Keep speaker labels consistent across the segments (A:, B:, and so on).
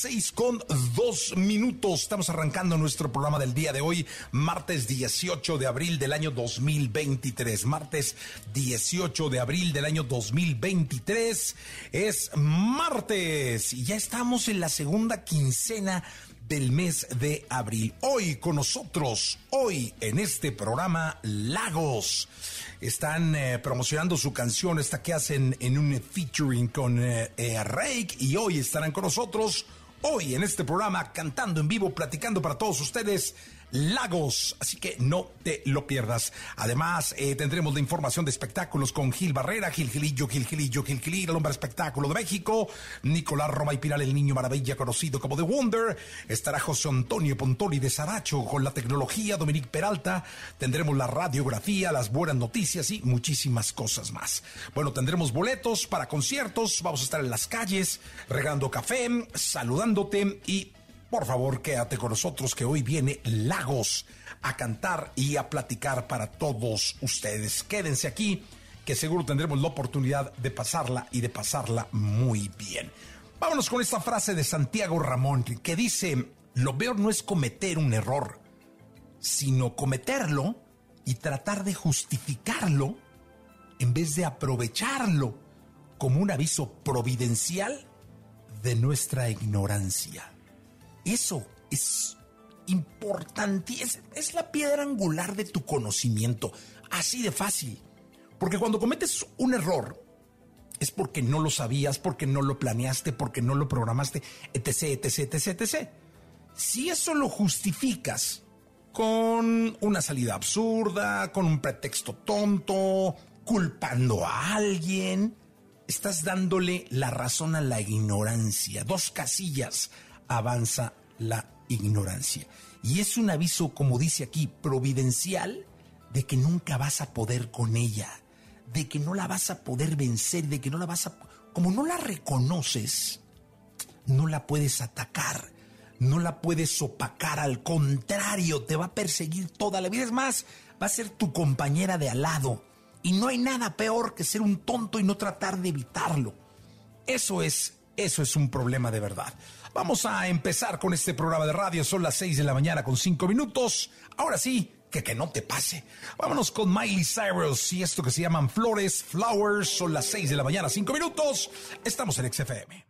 A: 6 con 2 minutos. Estamos arrancando nuestro programa del día de hoy, martes 18 de abril del año 2023. Martes 18 de abril del año 2023 es martes y ya estamos en la segunda quincena del mes de abril. Hoy con nosotros, hoy en este programa Lagos. Están eh, promocionando su canción, esta que hacen en un featuring con eh, eh, Rake y hoy estarán con nosotros, hoy en este programa cantando en vivo, platicando para todos ustedes Lagos, así que no te lo pierdas. Además, eh, tendremos la información de espectáculos con Gil Barrera, Gil Gilillo, Gil Gilillo, Gil Gilillo, el hombre espectáculo de México, Nicolás Roma y Piral, el niño maravilla conocido como The Wonder, estará José Antonio Pontoli de Saracho con la tecnología, Dominique Peralta, tendremos la radiografía, las buenas noticias y muchísimas cosas más. Bueno, tendremos boletos para conciertos, vamos a estar en las calles, regando café, saludándote y por favor, quédate con nosotros que hoy viene Lagos a cantar y a platicar para todos ustedes. Quédense aquí, que seguro tendremos la oportunidad de pasarla y de pasarla muy bien. Vámonos con esta frase de Santiago Ramón que dice, lo peor no es cometer un error, sino cometerlo y tratar de justificarlo en vez de aprovecharlo como un aviso providencial de nuestra ignorancia. Eso es importante, es, es, la piedra angular de tu conocimiento, así de fácil. Porque cuando cometes un error, es porque no lo sabías, porque no lo planeaste, porque no lo programaste, etc., etc., etc., etc. Si eso lo justificas con una salida absurda, con un pretexto tonto, culpando a alguien, estás dándole la razón a la ignorancia. Dos casillas avanza la ignorancia. Y es un aviso, como dice aquí, providencial de que nunca vas a poder con ella, de que no la vas a poder vencer, de que no la vas a... Como no la reconoces, no la puedes atacar, no la puedes opacar, al contrario, te va a perseguir toda la vida. Es más, va a ser tu compañera de al lado. Y no hay nada peor que ser un tonto y no tratar de evitarlo. Eso es, eso es un problema de verdad. Vamos a empezar con este programa de radio. Son las 6 de la mañana con 5 minutos. Ahora sí, que que no te pase. Vámonos con Miley Cyrus y esto que se llaman Flores, Flowers. Son las 6 de la mañana, 5 minutos. Estamos en XFM.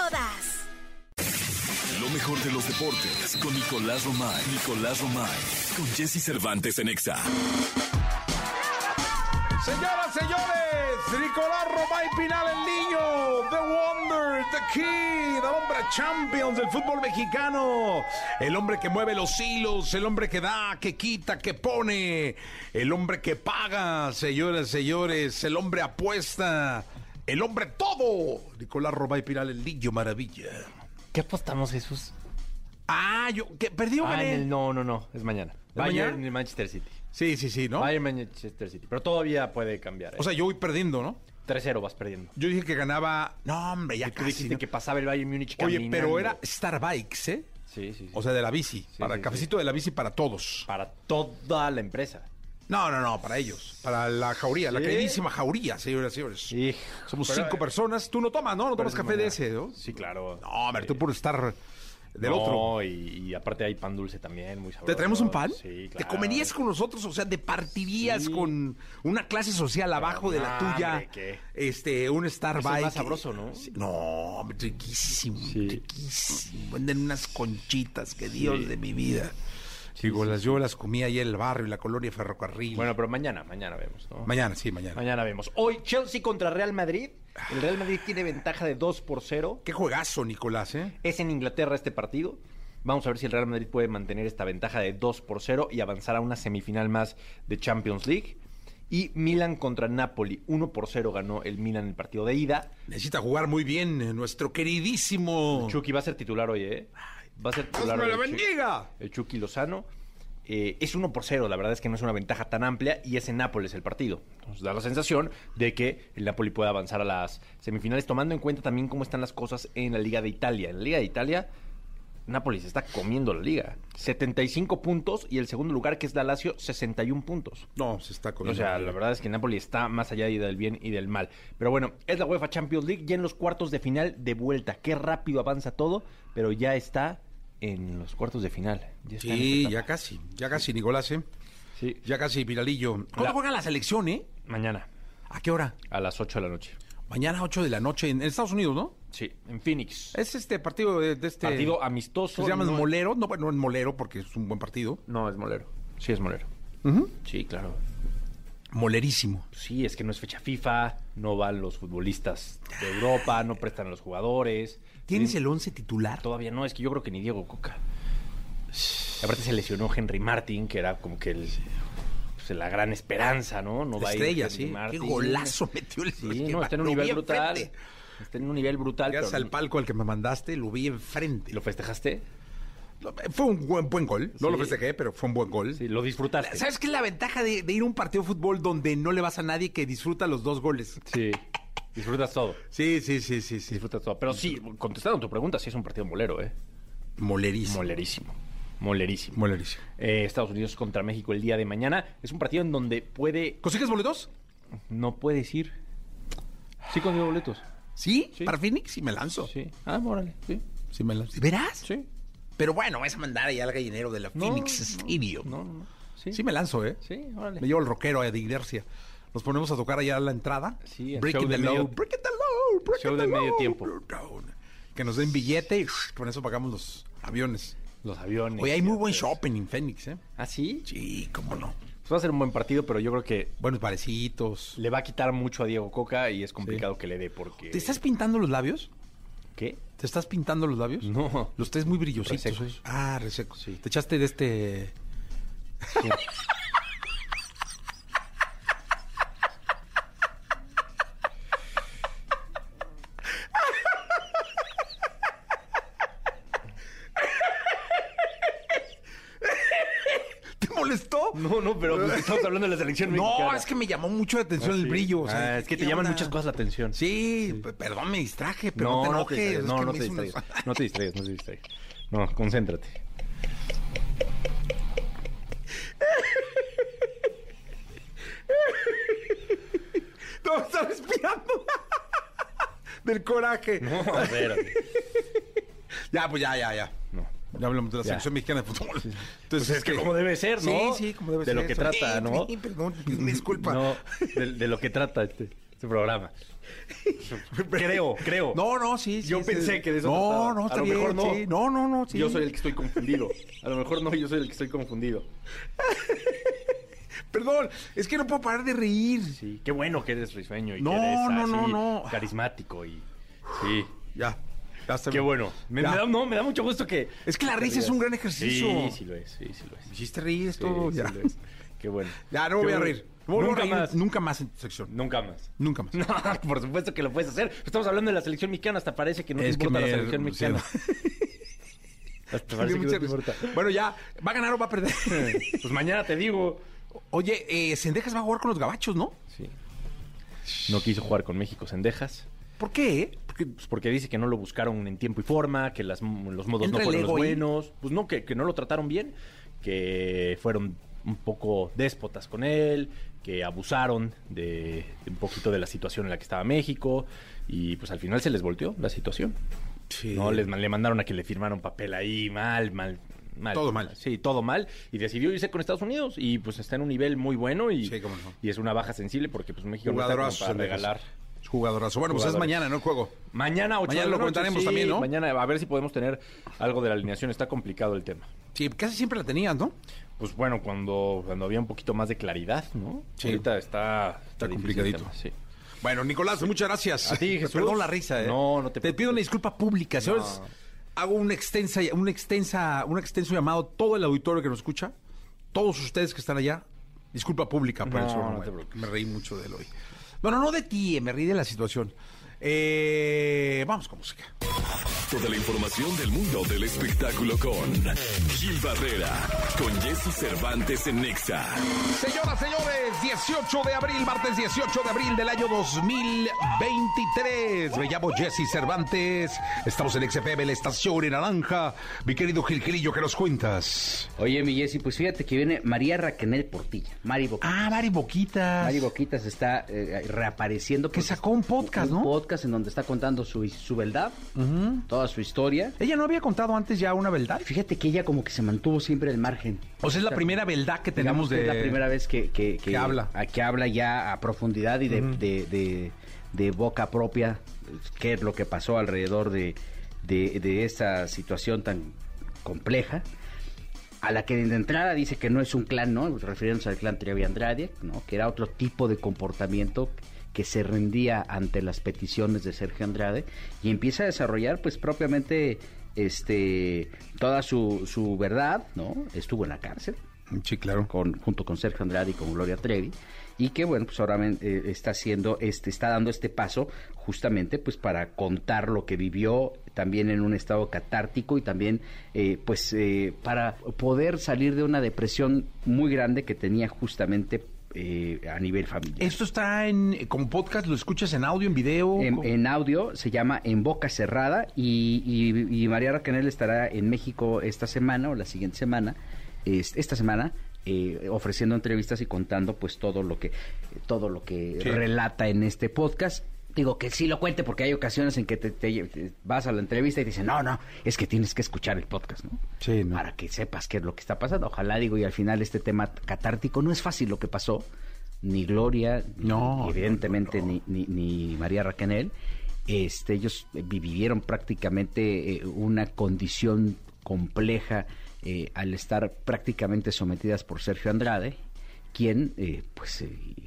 B: Lo mejor de los deportes con Nicolás Romay. Nicolás Romay. Con Jesse Cervantes en Exa.
A: Señoras, señores, Nicolás Romay Pinal, el niño, The Wonder, The Key, el hombre Champions del fútbol mexicano, el hombre que mueve los hilos, el hombre que da, que quita, que pone, el hombre que paga, señoras, señores, el hombre apuesta, el hombre todo, Nicolás Romay Pinal, el niño maravilla.
C: ¿Qué apostamos, Jesús?
A: Ah, yo, que perdió,
C: Ah,
A: gané.
C: en el- no, no, no, es mañana. Bayern
A: mañana?
C: y Manchester City.
A: Sí, sí, sí, ¿no?
C: Bayern Manchester City. Pero todavía puede cambiar. ¿eh?
A: O sea, yo voy perdiendo, ¿no?
C: 3-0 vas perdiendo.
A: Yo dije que ganaba. No, hombre, ya
C: Y tú
A: casi.
C: dijiste
A: ¿no?
C: que pasaba el Bayern Múnich
A: Oye,
C: caminando.
A: pero era Starbikes, ¿eh?
C: Sí, sí, sí.
A: O sea, de la bici. para el
C: sí,
A: cafecito de la bici para todos.
C: para toda la empresa.
A: No, no, no, para ellos. Para la jauría, la queridísima jauría, señoras y señores.
C: Sí.
A: Somos
C: Pero,
A: cinco
C: eh,
A: personas. Tú no tomas, ¿no? No tomas café de ese, ¿no?
C: Sí, claro.
A: No, hombre, tú
C: Sí.
A: por estar del
C: No,
A: otro.
C: Y, y aparte hay pan dulce también, muy sabroso.
A: ¿Te traemos un pan?
C: Sí, claro.
A: ¿Te comerías con nosotros? O sea, ¿te partirías
C: Sí.
A: con una clase social abajo de la tuya?
C: hombre, ¿qué?
A: Este, un Starbike.
C: más sabroso, ¿no?
A: No, riquísimo,
C: Sí.
A: riquísimo. Venden unas conchitas, que Dios de mi vida. Digo, las, yo las comí ahí en el barrio, en la colonia Ferrocarril.
C: Bueno, pero mañana, mañana vemos, ¿no?
A: mañana, sí, mañana.
C: Mañana vemos. Hoy, Chelsea contra Real Madrid. El Real Madrid tiene ventaja de 2 por 0.
A: Qué juegazo, Nicolás, ¿eh?
C: Es en Inglaterra este partido. Vamos a ver si el Real Madrid puede mantener esta ventaja de 2 por 0 y avanzar a una semifinal más de Champions League. Y Milan contra Napoli. 1 por 0 ganó el Milan el partido de ida.
A: Necesita jugar muy bien eh, nuestro queridísimo.
C: Chucky va a ser titular hoy, ¿eh? Va a ser
A: ¡Dios
C: titular
A: me la
C: el Chu-
A: bendiga!
C: El Chucky Lozano. Eh, es 1 por 0, la verdad es que no es una ventaja tan amplia y es en Nápoles el partido. Nos da la sensación de que el Napoli puede avanzar a las semifinales, tomando en cuenta también cómo están las cosas en la Liga de Italia. En la Liga de Italia, Napoli se está comiendo la liga. 75 puntos y el segundo lugar, que es la Lazio, 61 puntos.
A: No, se está
C: O
A: comiendo.
C: sea, la verdad es que Napoli está más allá del bien y del mal. Pero bueno, es la UEFA Champions League ya en los cuartos de final de vuelta. Qué rápido avanza todo, pero ya está en los cuartos de final. Ya está
A: Sí, ya casi, ya casi, Nicolás, ¿eh?
C: Sí.
A: Ya casi, Viralillo. ¿Cuándo
C: La-
A: juega la selección, eh?
C: Mañana,
A: ¿A qué hora?
C: a las 8 de la noche.
A: Mañana, 8 de la noche, en Estados Unidos, ¿no?
C: Sí, en Phoenix.
A: Es este partido de, de este...
C: Partido amistoso.
A: ¿Se llama
C: no-
A: Molero? No, no es Molero porque es un buen partido.
C: No, es molero. Sí, es molero. Sí, claro.
A: Molerísimo.
C: Sí, es que no es fecha FIFA, no van los futbolistas de Europa, no prestan a los jugadores.
A: ¿Tienes
C: Sí.
A: el 11 titular?
C: Todavía no, es que yo creo que ni Diego Coca. Y aparte se lesionó Henry Martin, que era como que el, pues, la gran esperanza, ¿no? No va a ir Henry
A: sí. Qué
C: Martin.
A: golazo metió el
C: Sí,
A: que
C: no, está en un nivel brutal. Está en un nivel brutal.
A: Gracias al palco al que me mandaste, lo vi enfrente.
C: ¿Lo festejaste?
A: Fue un buen, buen gol. No
C: Sí.
A: lo festejé, pero fue un buen gol.
C: Sí, lo disfrutaste.
A: ¿Sabes qué es la ventaja de, de ir a un partido de fútbol donde no le vas a nadie que disfruta los dos goles?
C: Sí. Disfrutas todo.
A: Sí, sí, sí, sí, sí.
C: Disfrutas todo. Pero sí, contestando tu pregunta, sí es un partido molero, ¿eh?
A: Molerísimo.
C: Molerísimo. Molerísimo.
A: Molerísimo.
C: Eh, Estados Unidos contra México el día de mañana. Es un partido en donde puede.
A: ¿Consigues boletos?
C: No puedes ir. Sí, consigo boletos.
A: ¿Sí?
C: Sí.
A: ¿Para Phoenix? Sí me lanzo.
C: Sí. Ah, órale. Sí.
A: Sí me lanzo. ¿Verás?
C: Sí.
A: Pero bueno, vas a mandar allá al gallinero de la
C: No,
A: Phoenix Stadium.
C: No, no, no. Sí.
A: Sí me lanzo, ¿eh?
C: Sí, órale.
A: Me llevo el rockero de inercia. Nos ponemos a tocar allá a la entrada.
C: Sí, el
A: breaking
C: show
A: the
C: de
A: low, breaking the low, breaking
C: show
A: the
C: de medio tiempo.
A: down. Que nos den billete y con eso pagamos los aviones.
C: Los aviones.
A: Oye, hay muy buen shopping en Phoenix, ¿eh?
C: ¿Ah, sí?
A: Sí, cómo no.
C: Pues va a ser un buen partido, pero yo creo que
A: Buenos parecitos.
C: le va a quitar mucho a Diego Coca y es complicado que le dé porque...
A: ¿Te estás pintando los labios?
C: ¿Qué?
A: ¿Te estás pintando los labios?
C: No.
A: Los tres muy brillositos.
C: Resecos.
A: ¿eh? Ah, resecos.
C: Sí.
A: Te echaste de este...
C: Sí.
A: ¿Te molestó?
C: No, no, pero pues, estamos hablando de la selección
A: No,
C: mexicana.
A: es que me llamó mucho la atención
C: Ah,
A: el
C: sí.
A: brillo. o sea,
C: Ah, es que te
A: ¿qué
C: llaman
A: onda?
C: muchas cosas la atención.
A: Sí, perdón, me distraje, pero no, te enojes.
C: no, no te
A: unos-
C: distraigas. No te distraigas, no te distraigas. No, concéntrate.
A: No, está respirando. Del coraje.
C: No, espérate.
A: Ya, pues ya, ya, ya. Ya hablamos de la selección mexicana de fútbol. Entonces,
C: Pues es que como debe ser, ¿no?
A: Sí, sí, como debe
C: de
A: ser.
C: lo que trata,
A: Sí,
C: ¿no?
A: sí, perdón, disculpa.
C: No, de, de lo que trata este, este programa. creo, creo.
A: No, no, sí, sí.
C: Yo pensé que de eso
A: No,
C: trataba.
A: no,
C: A
A: está
C: lo
A: bien,
C: mejor no.
A: No, no, no, sí.
C: Yo soy el que estoy confundido. A lo mejor no, yo soy el que estoy confundido.
A: Perdón, es que no puedo parar de reír.
C: Sí, qué bueno que eres risueño y
A: No,
C: que eres
A: no, no,
C: así,
A: no.
C: carismático y... Sí,
A: Ya.
C: Qué bueno. Me, da, no, me da mucho gusto que...
A: Es que la risa es un gran ejercicio.
C: Sí, sí lo es, sí, sí lo es.
A: Me Hiciste reír
C: Sí,
A: todo.
C: sí
A: ya.
C: lo es. Qué bueno.
A: Ya, no me voy a reír. No
C: Nunca
A: reír
C: más.
A: Nunca más en tu sección.
C: Nunca más.
A: Nunca más.
C: No, por supuesto que lo puedes hacer. Estamos hablando de la selección mexicana, hasta parece que no te
A: que
C: importa
A: me-
C: la selección mexicana.
A: sí,
C: Hasta parece que no te importa.
A: Bueno, ya, ¿va a ganar o va a perder?
C: Pues mañana te digo.
A: Oye, eh, Sendejas va a jugar con los gabachos, ¿no?
C: Sí. No quiso jugar con México Sendejas.
A: ¿Por qué? Porque
C: Pues porque dice que no lo buscaron en tiempo y forma, que las, los modos
A: Entra
C: no fueron los buenos. Pues no, que, que no lo trataron bien, que fueron un poco déspotas con él, que abusaron de, de un poquito de la situación en la que estaba México y pues al final se les volteó la situación.
A: Sí.
C: No, les, le mandaron a que le firmara un papel ahí mal, mal, mal.
A: Todo mal.
C: Sí, todo mal. Y decidió irse con Estados Unidos y pues está en un nivel muy bueno y,
A: Sí, cómo no.
C: y es una baja sensible porque pues México no está como para regalar.
A: Jugadorazo. Bueno, pues es mañana, ¿no? El juego.
C: Mañana, 8
A: Mañana
C: de la
A: lo
C: noche,
A: comentaremos
C: sí,
A: también, ¿no?
C: Mañana, a ver si podemos tener algo de la alineación. Está complicado el tema.
A: Sí, casi siempre la tenías, ¿no?
C: Pues bueno, cuando, cuando había un poquito más de claridad, ¿no?
A: Sí.
C: Ahorita está...
A: Está
C: difícil el
A: complicadito.
C: tema, sí.
A: Bueno, Nicolás, muchas gracias.
C: A ti, Jesús.
A: Perdón la risa, ¿eh?
C: No, no te
A: Te pido una disculpa pública, señores. Hago una extensa, un extensa, un extenso llamado a todo el auditorio que nos escucha, todos ustedes que están allá. Disculpa pública por
C: No, no
A: no
C: te preocupes.
A: Me reí mucho de él hoy. Bueno, no de ti, eh, me reí de la situación. Eh, vamos con música.
B: Toda la información del mundo del espectáculo con Gil Barrera, con Jesse Cervantes en Nexa.
A: Señoras, señores, 18 de abril, martes 18 de abril del año 2023. Me llamo Jesse Cervantes. Estamos en XFM, la estación en naranja. Mi querido Gil Gilillo, ¿qué nos cuentas?
D: Oye, mi Jessy, pues fíjate que viene María Raquenel Portilla. Mari Boquitas.
A: Ah, Mari Boquitas.
D: Mari Boquitas está eh, reapareciendo.
A: Que sacó un podcast,
D: un
A: ¿no?
D: podcast en donde está contando su, su verdad, toda su historia.
A: Ella no había contado antes ya una verdad.
D: Fíjate que ella como que se mantuvo siempre al margen.
A: O sea, es la primera verdad que tenemos
D: Digamos que
A: de.
D: Es la primera vez que, que,
A: que habla.
D: a- que habla ya a profundidad y de, de, de- de boca propia qué es lo que pasó alrededor de, de, de esta situación tan compleja. A la que de entrada dice que no es un clan, ¿no? Refiriéndose al clan Trevi Andrade, ¿no? Que era otro tipo de comportamiento que se rendía ante las peticiones de Sergio Andrade y empieza a desarrollar pues propiamente este toda su, su verdad, ¿no? Estuvo en la cárcel,
A: Sí, claro.
D: con, junto con Sergio Andrade y con Gloria Trevi y que bueno pues ahora eh, está haciendo este está dando este paso justamente pues para contar lo que vivió también en un estado catártico y también eh, pues eh, para poder salir de una depresión muy grande que tenía justamente eh, a nivel familiar.
A: Esto está en como podcast, lo escuchas en audio, en video.
D: En, audio se llama En Boca Cerrada y, y- y María Raquenel estará en México esta semana o la siguiente semana, es- esta semana, eh, ofreciendo entrevistas y contando pues todo lo que todo lo que
A: Sí.
D: relata en este podcast. Digo que sí lo cuente porque hay ocasiones en que te, te- te vas a la entrevista y dicen, no, no, es que tienes que escuchar el podcast, ¿no?
A: Sí, ¿no?
D: Para que sepas qué es lo que está pasando. Ojalá, digo, y al final este tema catártico no es fácil lo que pasó. Ni Gloria,
A: No,
D: ni evidentemente
A: no, no.
D: Ni, ni, ni María Raquenel. Este, ellos eh, vivieron prácticamente eh, una condición compleja eh, al estar prácticamente sometidas por Sergio Andrade, quien eh, pues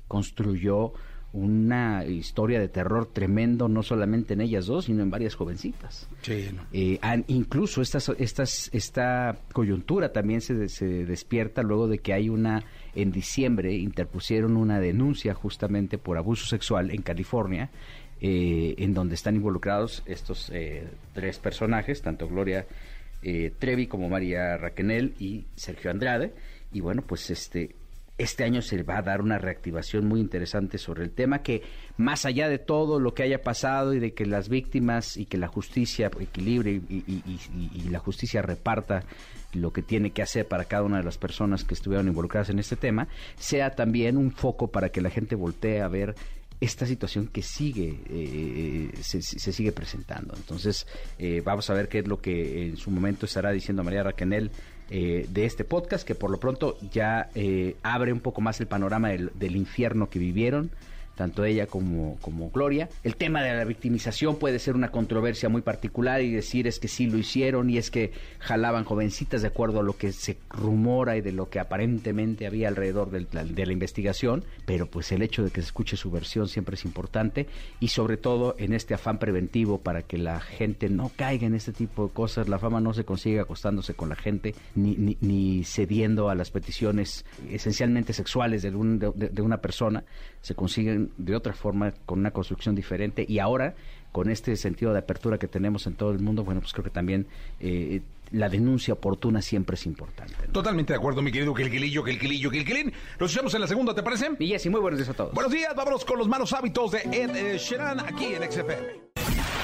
D: construyó una historia de terror tremendo no solamente en ellas dos, sino en varias jovencitas.
A: Sí, no.
D: Eh, incluso estas, estas, esta coyuntura también se, se despierta luego de que hay una, en diciembre interpusieron una denuncia justamente por abuso sexual en California, eh, en donde están involucrados estos eh, tres personajes, tanto Gloria eh, Trevi como María Raquenel y Sergio Andrade. Y bueno, pues este, este año se va a dar una reactivación muy interesante sobre el tema que más allá de todo lo que haya pasado y de que las víctimas y que la justicia equilibre y, la justicia reparta lo que tiene que hacer para cada una de las personas que estuvieron involucradas en este tema, sea también un foco para que la gente voltee a ver esta situación que sigue eh, se, se sigue presentando. Entonces, eh, vamos a ver qué es lo que en su momento estará diciendo María Raquenel eh, de este podcast, que por lo pronto ya eh, abre un poco más el panorama del, del infierno que vivieron, tanto ella como, como Gloria. El tema de la victimización puede ser una controversia muy particular y decir es que sí lo hicieron y es que jalaban jovencitas de acuerdo a lo que se rumora y de lo que aparentemente había alrededor del- de la investigación, pero pues el hecho de que se escuche su versión siempre es importante y sobre todo en este afán preventivo para que la gente no caiga en este tipo de cosas, la fama no se consigue acostándose con la gente ni, ni, ni cediendo a las peticiones esencialmente sexuales de, un- de- de- de una persona, se consiguen de otra forma con una construcción diferente y ahora con este sentido de apertura que tenemos en todo el mundo, bueno, pues creo que también eh, la denuncia oportuna siempre es importante. ¿no?
A: Totalmente de acuerdo, mi querido Quilquilillo, Quilquilillo, Quilquilín. Nos escuchamos en la segunda, ¿te parece?
D: Y Jessy, muy buenos días a todos.
A: Buenos días, vámonos con los malos hábitos de Ed eh, Sheeran aquí en XFM.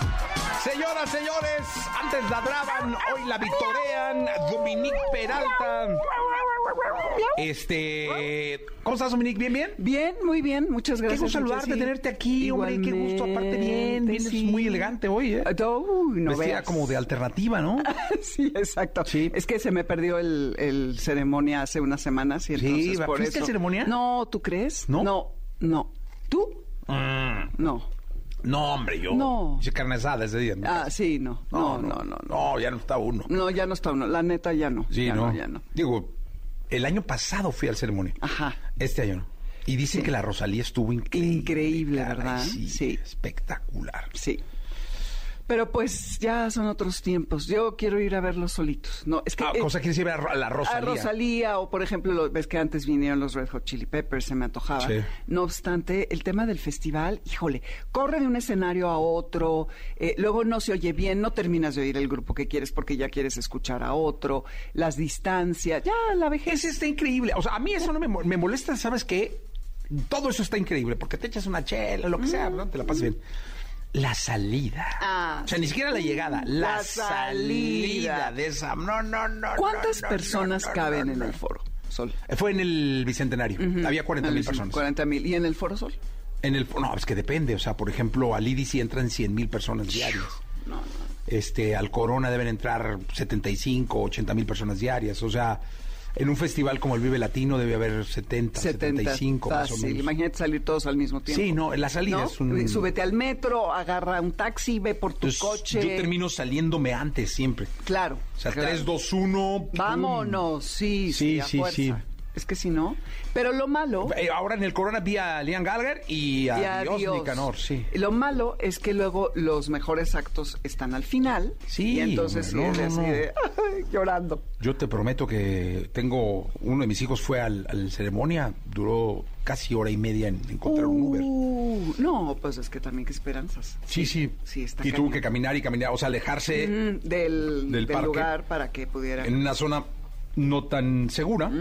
A: Señoras, señores, antes ladraban, hoy la victorean. Dominique Peralta. Este. ¿Cómo estás, Dominique? ¿Bien, bien?
E: Bien, muy bien, muchas
A: Qué
E: gracias.
A: gusto saludarte,
E: Jessy.
A: tenerte aquí, hombre. Qué gusto, aparte bien.
E: Igualmente,
A: Vienes
E: sí.
A: muy elegante hoy, ¿eh?
E: Uy, no
A: Vestida
E: veas.
A: como de alternativa, ¿no?
E: sí, exacto.
A: Sí.
E: Es que se me perdió el, el ceremonia hace unas semanas y
A: Sí,
E: entonces
A: ¿va-
E: por
A: fuiste
E: eso.
A: ceremonia?
E: No, ¿tú crees?
A: ¿No?
E: No, no. ¿Tú? No.
A: No, hombre, yo.
E: No.
A: Hice carne asada ese día.
E: Ah, sí, no. No, no, no. No,
A: No, ya no está uno.
E: No, ya no está uno. La neta ya no.
A: Sí,
E: ya
A: ¿no?
E: ya no.
A: Digo, el año pasado fui al ceremonia.
E: Ajá.
A: Este año no. Y dicen
E: Sí.
A: que la Rosalía estuvo increíble.
E: Increíble, ¿verdad?
A: Sí,
E: Sí.
A: Espectacular.
E: Sí. Pero pues ya son otros tiempos. Yo quiero ir a verlos solitos. No, es que
A: Ah,
E: eh,
A: cosa quiere decir a la Rosalía.
E: A Rosalía, o por ejemplo, lo- ves que antes vinieron los Red Hot Chili Peppers, se me antojaba.
A: Sí.
E: No obstante, el tema del festival, híjole, corre de un escenario a otro, eh, luego no se oye bien, no terminas de oír el grupo que quieres porque ya quieres escuchar a otro, las distancias, ya la vejez.
A: Ese está increíble. O sea, a mí eso no me, me molesta, ¿sabes qué? Todo eso está increíble, porque te echas una chela, lo que sea, ¿no? te la pasas bien. La salida.
E: Ah,
A: o sea, ni siquiera la llegada, la,
E: La
A: salida.
E: salida.
A: de esa. No, no, no.
E: ¿Cuántas
A: no, no,
E: personas
A: no, no,
E: caben
A: no,
E: en
A: no.
E: el foro, Sol?
A: Fue en el Bicentenario. Había 40 mil personas.
E: 40 mil. ¿Y en el foro Sol?
A: En el, no, es que depende. O sea, por ejemplo, al IDICI entran 100 mil personas diarias. Este, al Corona deben entrar 75, 80 mil personas diarias. O sea, en un festival como el Vive Latino debe haber 70, 75 más o
E: fácil.
A: menos.
E: Imagínate salir todos al mismo tiempo.
A: Sí, no, la salida
E: ¿No?
A: es un...
E: Súbete al metro, agarra un taxi, ve por tu
A: Entonces,
E: coche.
A: Yo termino saliéndome antes siempre.
E: Claro.
A: O sea,
E: claro.
A: 3, 2, 1.
E: Vámonos, sí, sí,
A: Sí,
E: a fuerza.
A: sí.
E: Es que si no. Pero lo malo.
A: Eh, ahora en el Corona vi a Liam Gallagher y a,
E: y adiós.
A: Dios Nicanor, sí.
E: Lo malo es que luego los mejores actos están al final.
A: Sí,
E: Y entonces
A: no, no,
E: de, llorando.
A: Yo te prometo que tengo, uno de mis hijos fue al, al ceremonia, duró casi hora y media en encontrar un Uber.
E: Uh, no, pues es que también qué esperanzas.
A: Sí, sí.
E: Sí, está
A: y tuvo que caminar y caminar, o sea, alejarse
E: Mm, del,
A: Del
E: del, lugar para que pudiera.
A: en una zona no tan segura.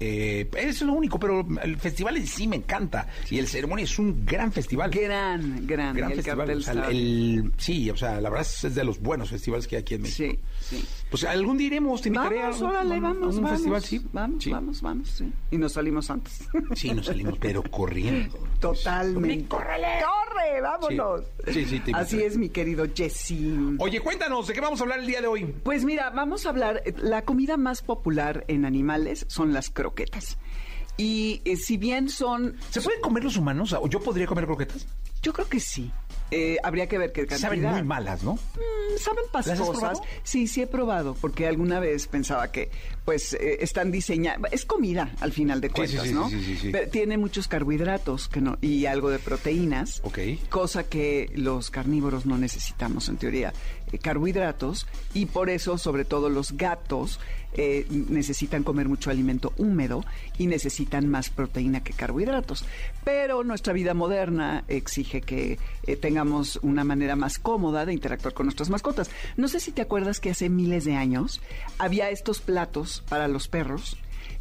A: Eh, es lo único, pero el festival en sí me encanta. Y el ceremonia es un gran festival.
E: Gran, gran.
A: gran
E: el
A: festival. o sea, el- sí, o sea, la verdad es, es de los buenos festivales que hay aquí en México.
E: Sí, sí.
A: Pues algún día iremos, te invitaré
E: Vamos,
A: a,
E: órale,
A: a- a
E: vamos,
A: un
E: vamos.
A: festival, sí.
E: Vamos,
A: Sí.
E: vamos, vamos, sí. Y nos salimos antes.
A: Sí, nos salimos, pero corriendo.
E: Totalmente.
A: ¡Córrele!
E: ¡Corre! ¡Vámonos!
A: Sí, sí, sí, te
E: Así es, mi querido Jesse.
A: Oye, cuéntanos, ¿de qué vamos a hablar el día de hoy?
E: Pues mira, vamos a hablar, la comida más popular en animales son las croquetas. Y eh, si bien son,
A: ¿Se pueden comer los humanos? ¿O yo podría comer croquetas?
E: yo creo que sí. Eh, habría que ver qué cantidad.
A: Saben muy malas, ¿no?
E: Saben
A: ¿Las has
E: pasosas. Sí, sí he probado, porque alguna vez pensaba que, pues, eh, están diseñadas. Es comida, al final de
A: Sí, sí,
E: cuentas,
A: sí,
E: ¿no?
A: sí, sí, sí.
E: Pero tiene muchos carbohidratos que no, y algo de proteínas.
A: Ok.
E: Cosa que los carnívoros no necesitamos, en teoría. eh, carbohidratos, y por eso, sobre todo, los gatos eh, necesitan comer mucho alimento húmedo y necesitan más proteína que carbohidratos. Pero nuestra vida moderna exige que tengamos una manera más cómoda de interactuar con nuestras mascotas. No sé si te acuerdas que hace miles de años había estos platos para los perros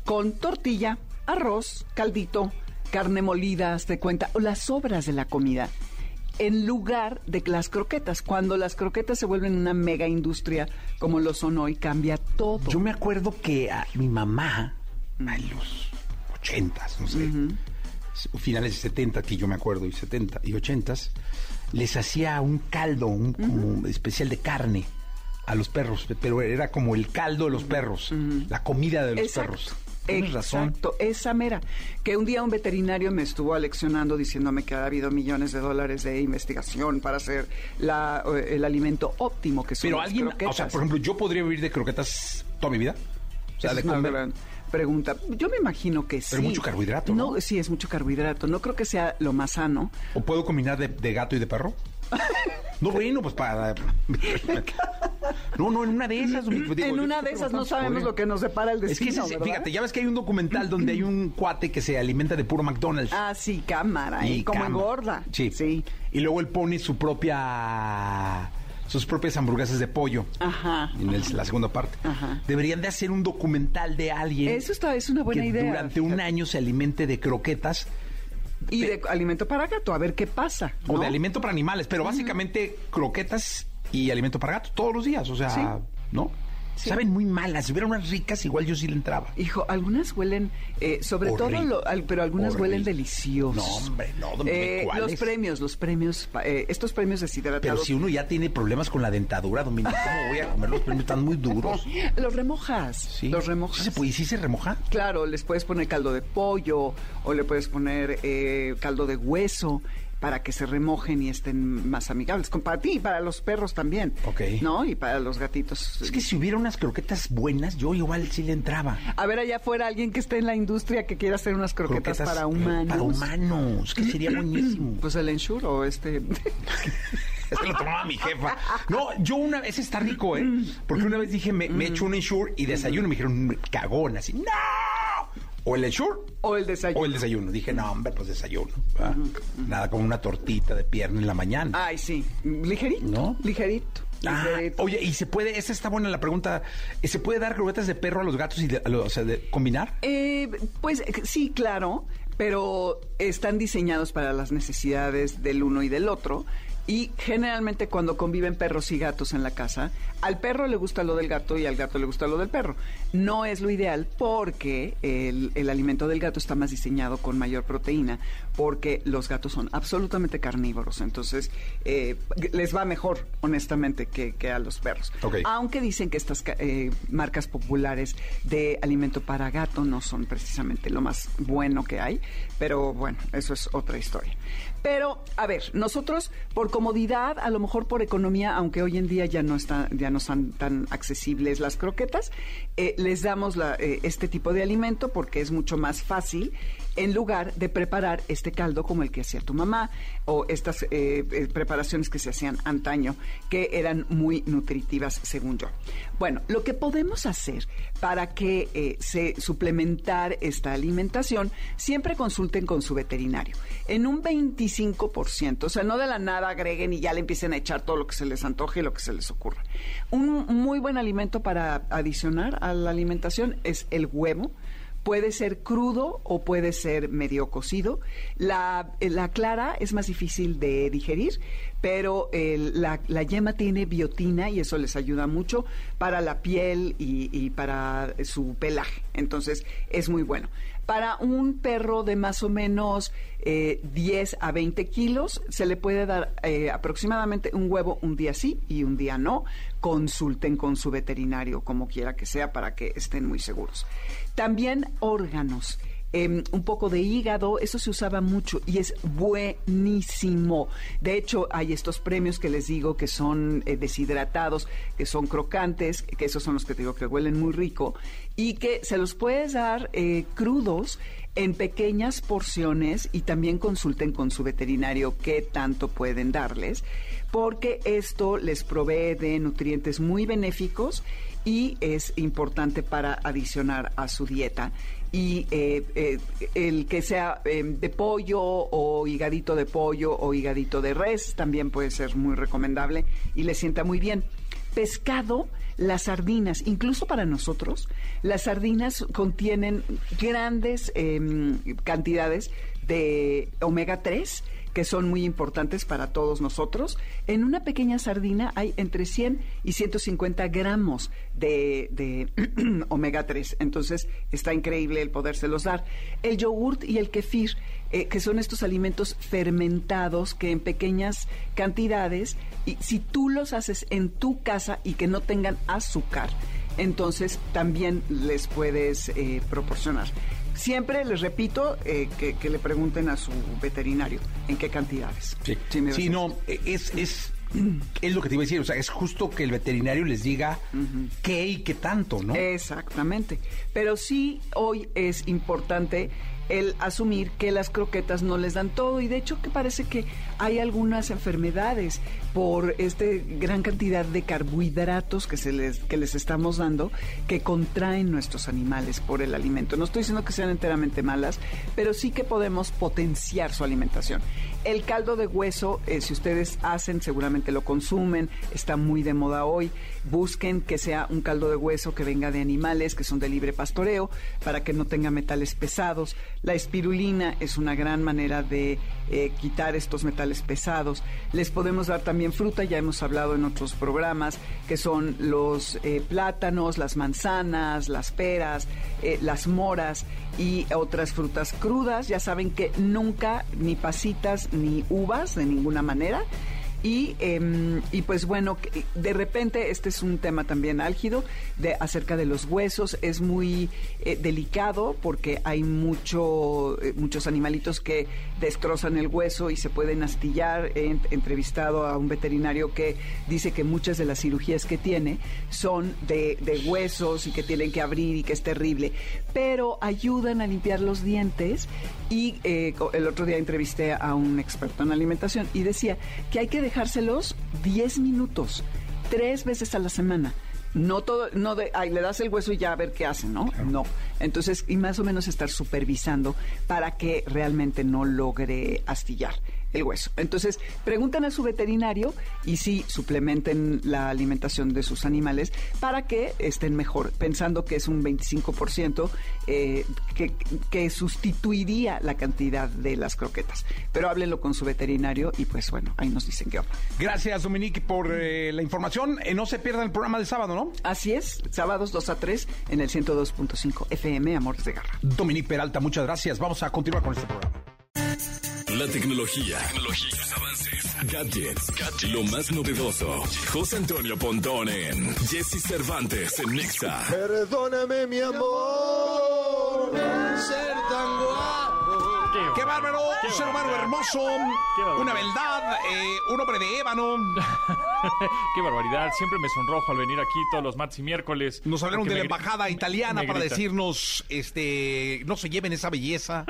E: con tortilla, arroz, caldito, carne molida, te cuenta, o las sobras de la comida en lugar de las croquetas. Cuando las croquetas se vuelven una mega industria como lo son hoy, cambia todo.
A: Yo me acuerdo que a mi mamá, en los ochentas, no sé, finales de 70, que yo me acuerdo, y 70 y 80, les hacía un caldo, un como especial de carne a los perros, pero era como el caldo de los perros, la comida de los
E: Exacto.
A: perros. Tienes razón.
E: Exacto, esa mera. Que un día un veterinario me estuvo aleccionando diciéndome que ha habido millones de dólares de investigación para hacer la, eh, el alimento óptimo que son
A: Pero
E: las
A: alguien, o sea, por ejemplo, yo podría vivir de croquetas toda mi vida. O sea, de comer.
E: gran pregunta. Yo me imagino que sí.
A: Pero mucho carbohidrato, ¿no?
E: Sí, es mucho carbohidrato. No creo que sea lo más sano.
A: ¿O puedo combinar de, de gato y de perro? No, bueno, pues para. No, no, en una de esas. digo,
E: en una de esas no sabemos lo que nos depara el
A: Es que
E: destino,
A: ese- fíjate, ya ves que hay un documental donde hay un cuate que se alimenta de puro McDonald's.
E: Ah, sí, cámara. ¿eh? Como
A: cama.
E: engorda.
A: Sí.
E: Sí.
A: Y luego él pone su propia sus propias hamburguesas de pollo
E: Ajá.
A: en el- la segunda parte.
E: Ajá.
A: Deberían de hacer un documental de alguien
E: Eso está, es una buena
A: que
E: idea.
A: durante un año se alimente de croquetas
E: Y de alimento para gato, a ver qué pasa.
A: o de alimento para animales, pero básicamente croquetas y alimento para gatos todos los días, o sea,
E: Sí.
A: ¿no?
E: Sí.
A: Saben muy malas, si hubiera unas ricas igual yo sí le entraba.
E: Hijo, algunas huelen, eh, sobre
A: Horrible.
E: todo, lo- al- pero algunas
A: Horrible.
E: huelen deliciosos.
A: No, hombre, no,
E: Eh, los premios, los premios, eh, estos premios
A: Pero
E: deshidratados.
A: si uno ya tiene problemas con la dentadura, Domingo, ¿cómo voy a comer los premios? Están muy duros.
E: Los remojas.
A: Sí.
E: Los remojas.
A: ¿Sí se puede? ¿Y sí se remoja?
E: Claro, les puedes poner caldo de pollo o le puedes poner eh, caldo de hueso para que se remojen y estén más amigables. Con- Para ti y para los perros también.
A: Ok.
E: ¿No? Y para los gatitos.
A: Es que si hubiera unas croquetas buenas, yo igual sí le entraba.
E: A ver, allá afuera alguien que esté en la industria que quiera hacer unas croquetas, para humanos.
A: Para humanos, que sería buenísimo.
E: Pues el Ensure o este.
A: Es que lo tomaba mi jefa. No, yo una vez está rico, ¿eh? Porque una vez dije, me, me echo un Ensure y desayuno. Me dijeron, cagón, así, ¡no! O el Ensure
E: o el desayuno.
A: o el desayuno. Dije, no, hombre, pues desayuno. Nada como una tortita de pierna en la mañana.
E: Ay, sí. Ligerito.
A: ¿No?
E: Ligerito.
A: Ah,
E: ligerito.
A: oye, ¿y se puede, esa está buena la pregunta, ¿se puede dar croquetas de perro a los gatos y de- a los- o sea, de, combinar?
E: Eh, pues sí, claro, pero están diseñados para las necesidades del uno y del otro. Y generalmente cuando conviven perros y gatos en la casa, al perro le gusta lo del gato y al gato le gusta lo del perro. No es lo ideal porque el, el alimento del gato está más diseñado con mayor proteína, porque los gatos son absolutamente carnívoros. Entonces eh, les va mejor, honestamente, que, que a los perros. Aunque dicen que estas eh, marcas populares de alimento para gato no son precisamente lo más bueno que hay, pero bueno, eso es otra historia. Pero, a ver, nosotros por comodidad, a lo mejor por economía, aunque hoy en día ya no están, ya no son tan accesibles las croquetas, eh, les damos eh, este tipo de alimento porque es mucho más fácil en lugar de preparar este caldo como el que hacía tu mamá o estas eh, eh, preparaciones que se hacían antaño que eran muy nutritivas según yo. Bueno, lo que podemos hacer para que eh, se suplementar esta alimentación, siempre consulten con su veterinario. En un 25%, o sea, no de la nada agreguen y ya le empiecen a echar todo lo que se les antoje y lo que se les ocurra. Un muy buen alimento para adicionar a la alimentación es el huevo. Puede ser crudo o puede ser medio cocido. La, eh, la clara es más difícil de digerir, pero la, yema tiene biotina y eso les ayuda mucho para la piel y, para su pelaje. Entonces es muy bueno. Para un perro de más o menos eh, 10 a 20 kilos, se le puede dar eh, aproximadamente un huevo un día sí y un día no. Consulten con su veterinario, como quiera que sea, para que estén muy seguros. También órganos. em, un poco de hígado, eso se usaba mucho y es buenísimo. De hecho, hay estos premios que les digo que son eh, deshidratados, que son crocantes, que esos son los que te digo que huelen muy rico y que se los puedes dar eh, crudos en pequeñas porciones y también consulten con su veterinario qué tanto pueden darles, porque esto les provee de nutrientes muy benéficos y es importante para adicionar a su dieta. Y eh, eh, el que sea eh, de pollo o higadito de pollo o higadito de res también puede ser muy recomendable y le sienta muy bien. Pescado, las sardinas, incluso para nosotros, las sardinas contienen grandes em, cantidades de omega 3 que son muy importantes para todos nosotros. En una pequeña sardina hay entre 100 y 150 gramos de, omega 3. Entonces está increíble el podérselos dar. El yogurt y el kefir, eh, que son estos alimentos fermentados que en pequeñas cantidades, y si tú los haces en tu casa y que no tengan azúcar, entonces también les puedes eh, proporcionar. Siempre les repito eh, que, que le pregunten a su veterinario en qué cantidades.
A: Sí,
E: Sí,
A: Sí, no, es, es, es lo que te iba a decir. O sea, es justo que el veterinario les diga qué y qué tanto, ¿no?
E: Exactamente. Pero sí hoy es importante el asumir que las croquetas no les dan todo y de hecho que parece que hay algunas enfermedades por esta gran cantidad de carbohidratos que se les que les estamos dando que contraen nuestros animales por el alimento. No estoy diciendo que sean enteramente malas, pero sí que podemos potenciar su alimentación. El caldo de hueso, eh, si ustedes hacen, seguramente lo consumen, está muy de moda hoy. Busquen que sea un caldo de hueso que venga de animales que son de libre pastoreo para que no tenga metales pesados. La espirulina es una gran manera de eh, quitar estos metales pesados. Les podemos dar también fruta, ya hemos hablado en otros programas, que son los eh, plátanos, las manzanas, las peras, eh, las moras y otras frutas crudas. Ya saben que nunca ni pasitas ni uvas de ninguna manera. Y, eh, y pues bueno, de repente este es un tema también álgido de, acerca de los huesos. Es muy eh, delicado porque hay mucho, eh, muchos animalitos que destrozan el hueso y se pueden astillar. He ent- entrevistado a un veterinario que dice que muchas de las cirugías que tiene son de, de huesos y que tienen que abrir y que es terrible. Pero ayudan a limpiar los dientes y eh, el otro día entrevisté a un experto en alimentación y decía que hay que dejárselos 10 minutos, tres veces a la semana. No todo, no de, ay, le das el hueso y ya a ver qué hace, ¿no? No. Entonces, y más o menos estar supervisando para que realmente no logre astillar el hueso. Entonces, preguntan a su veterinario y sí suplementen la alimentación de sus animales para que estén mejor, pensando que es un 25% eh, que, que sustituiría la cantidad de las croquetas. Pero háblenlo con su veterinario y pues bueno, ahí nos dicen qué onda.
A: Gracias, Dominique, por eh, la información. Eh, no se pierdan el programa del sábado, ¿no?
E: Así es, sábados 2 a 3 en el 102.5 FM Amores de Garra.
A: Dominique Peralta, muchas gracias. Vamos a continuar con este programa.
B: La tecnología, tecnologías, avances, gadgets, lo más novedoso. José Antonio Pontón en Jesse Cervantes en Nexa.
F: Perdóname, mi amor, ser tan.
A: ¡Qué bárbaro! Un ser humano hermoso, una beldad, eh, un hombre de ébano.
G: Qué barbaridad, siempre me sonrojo al venir aquí todos los martes y miércoles.
A: Nos hablaron de la embajada italiana para decirnos, este, no se lleven esa belleza,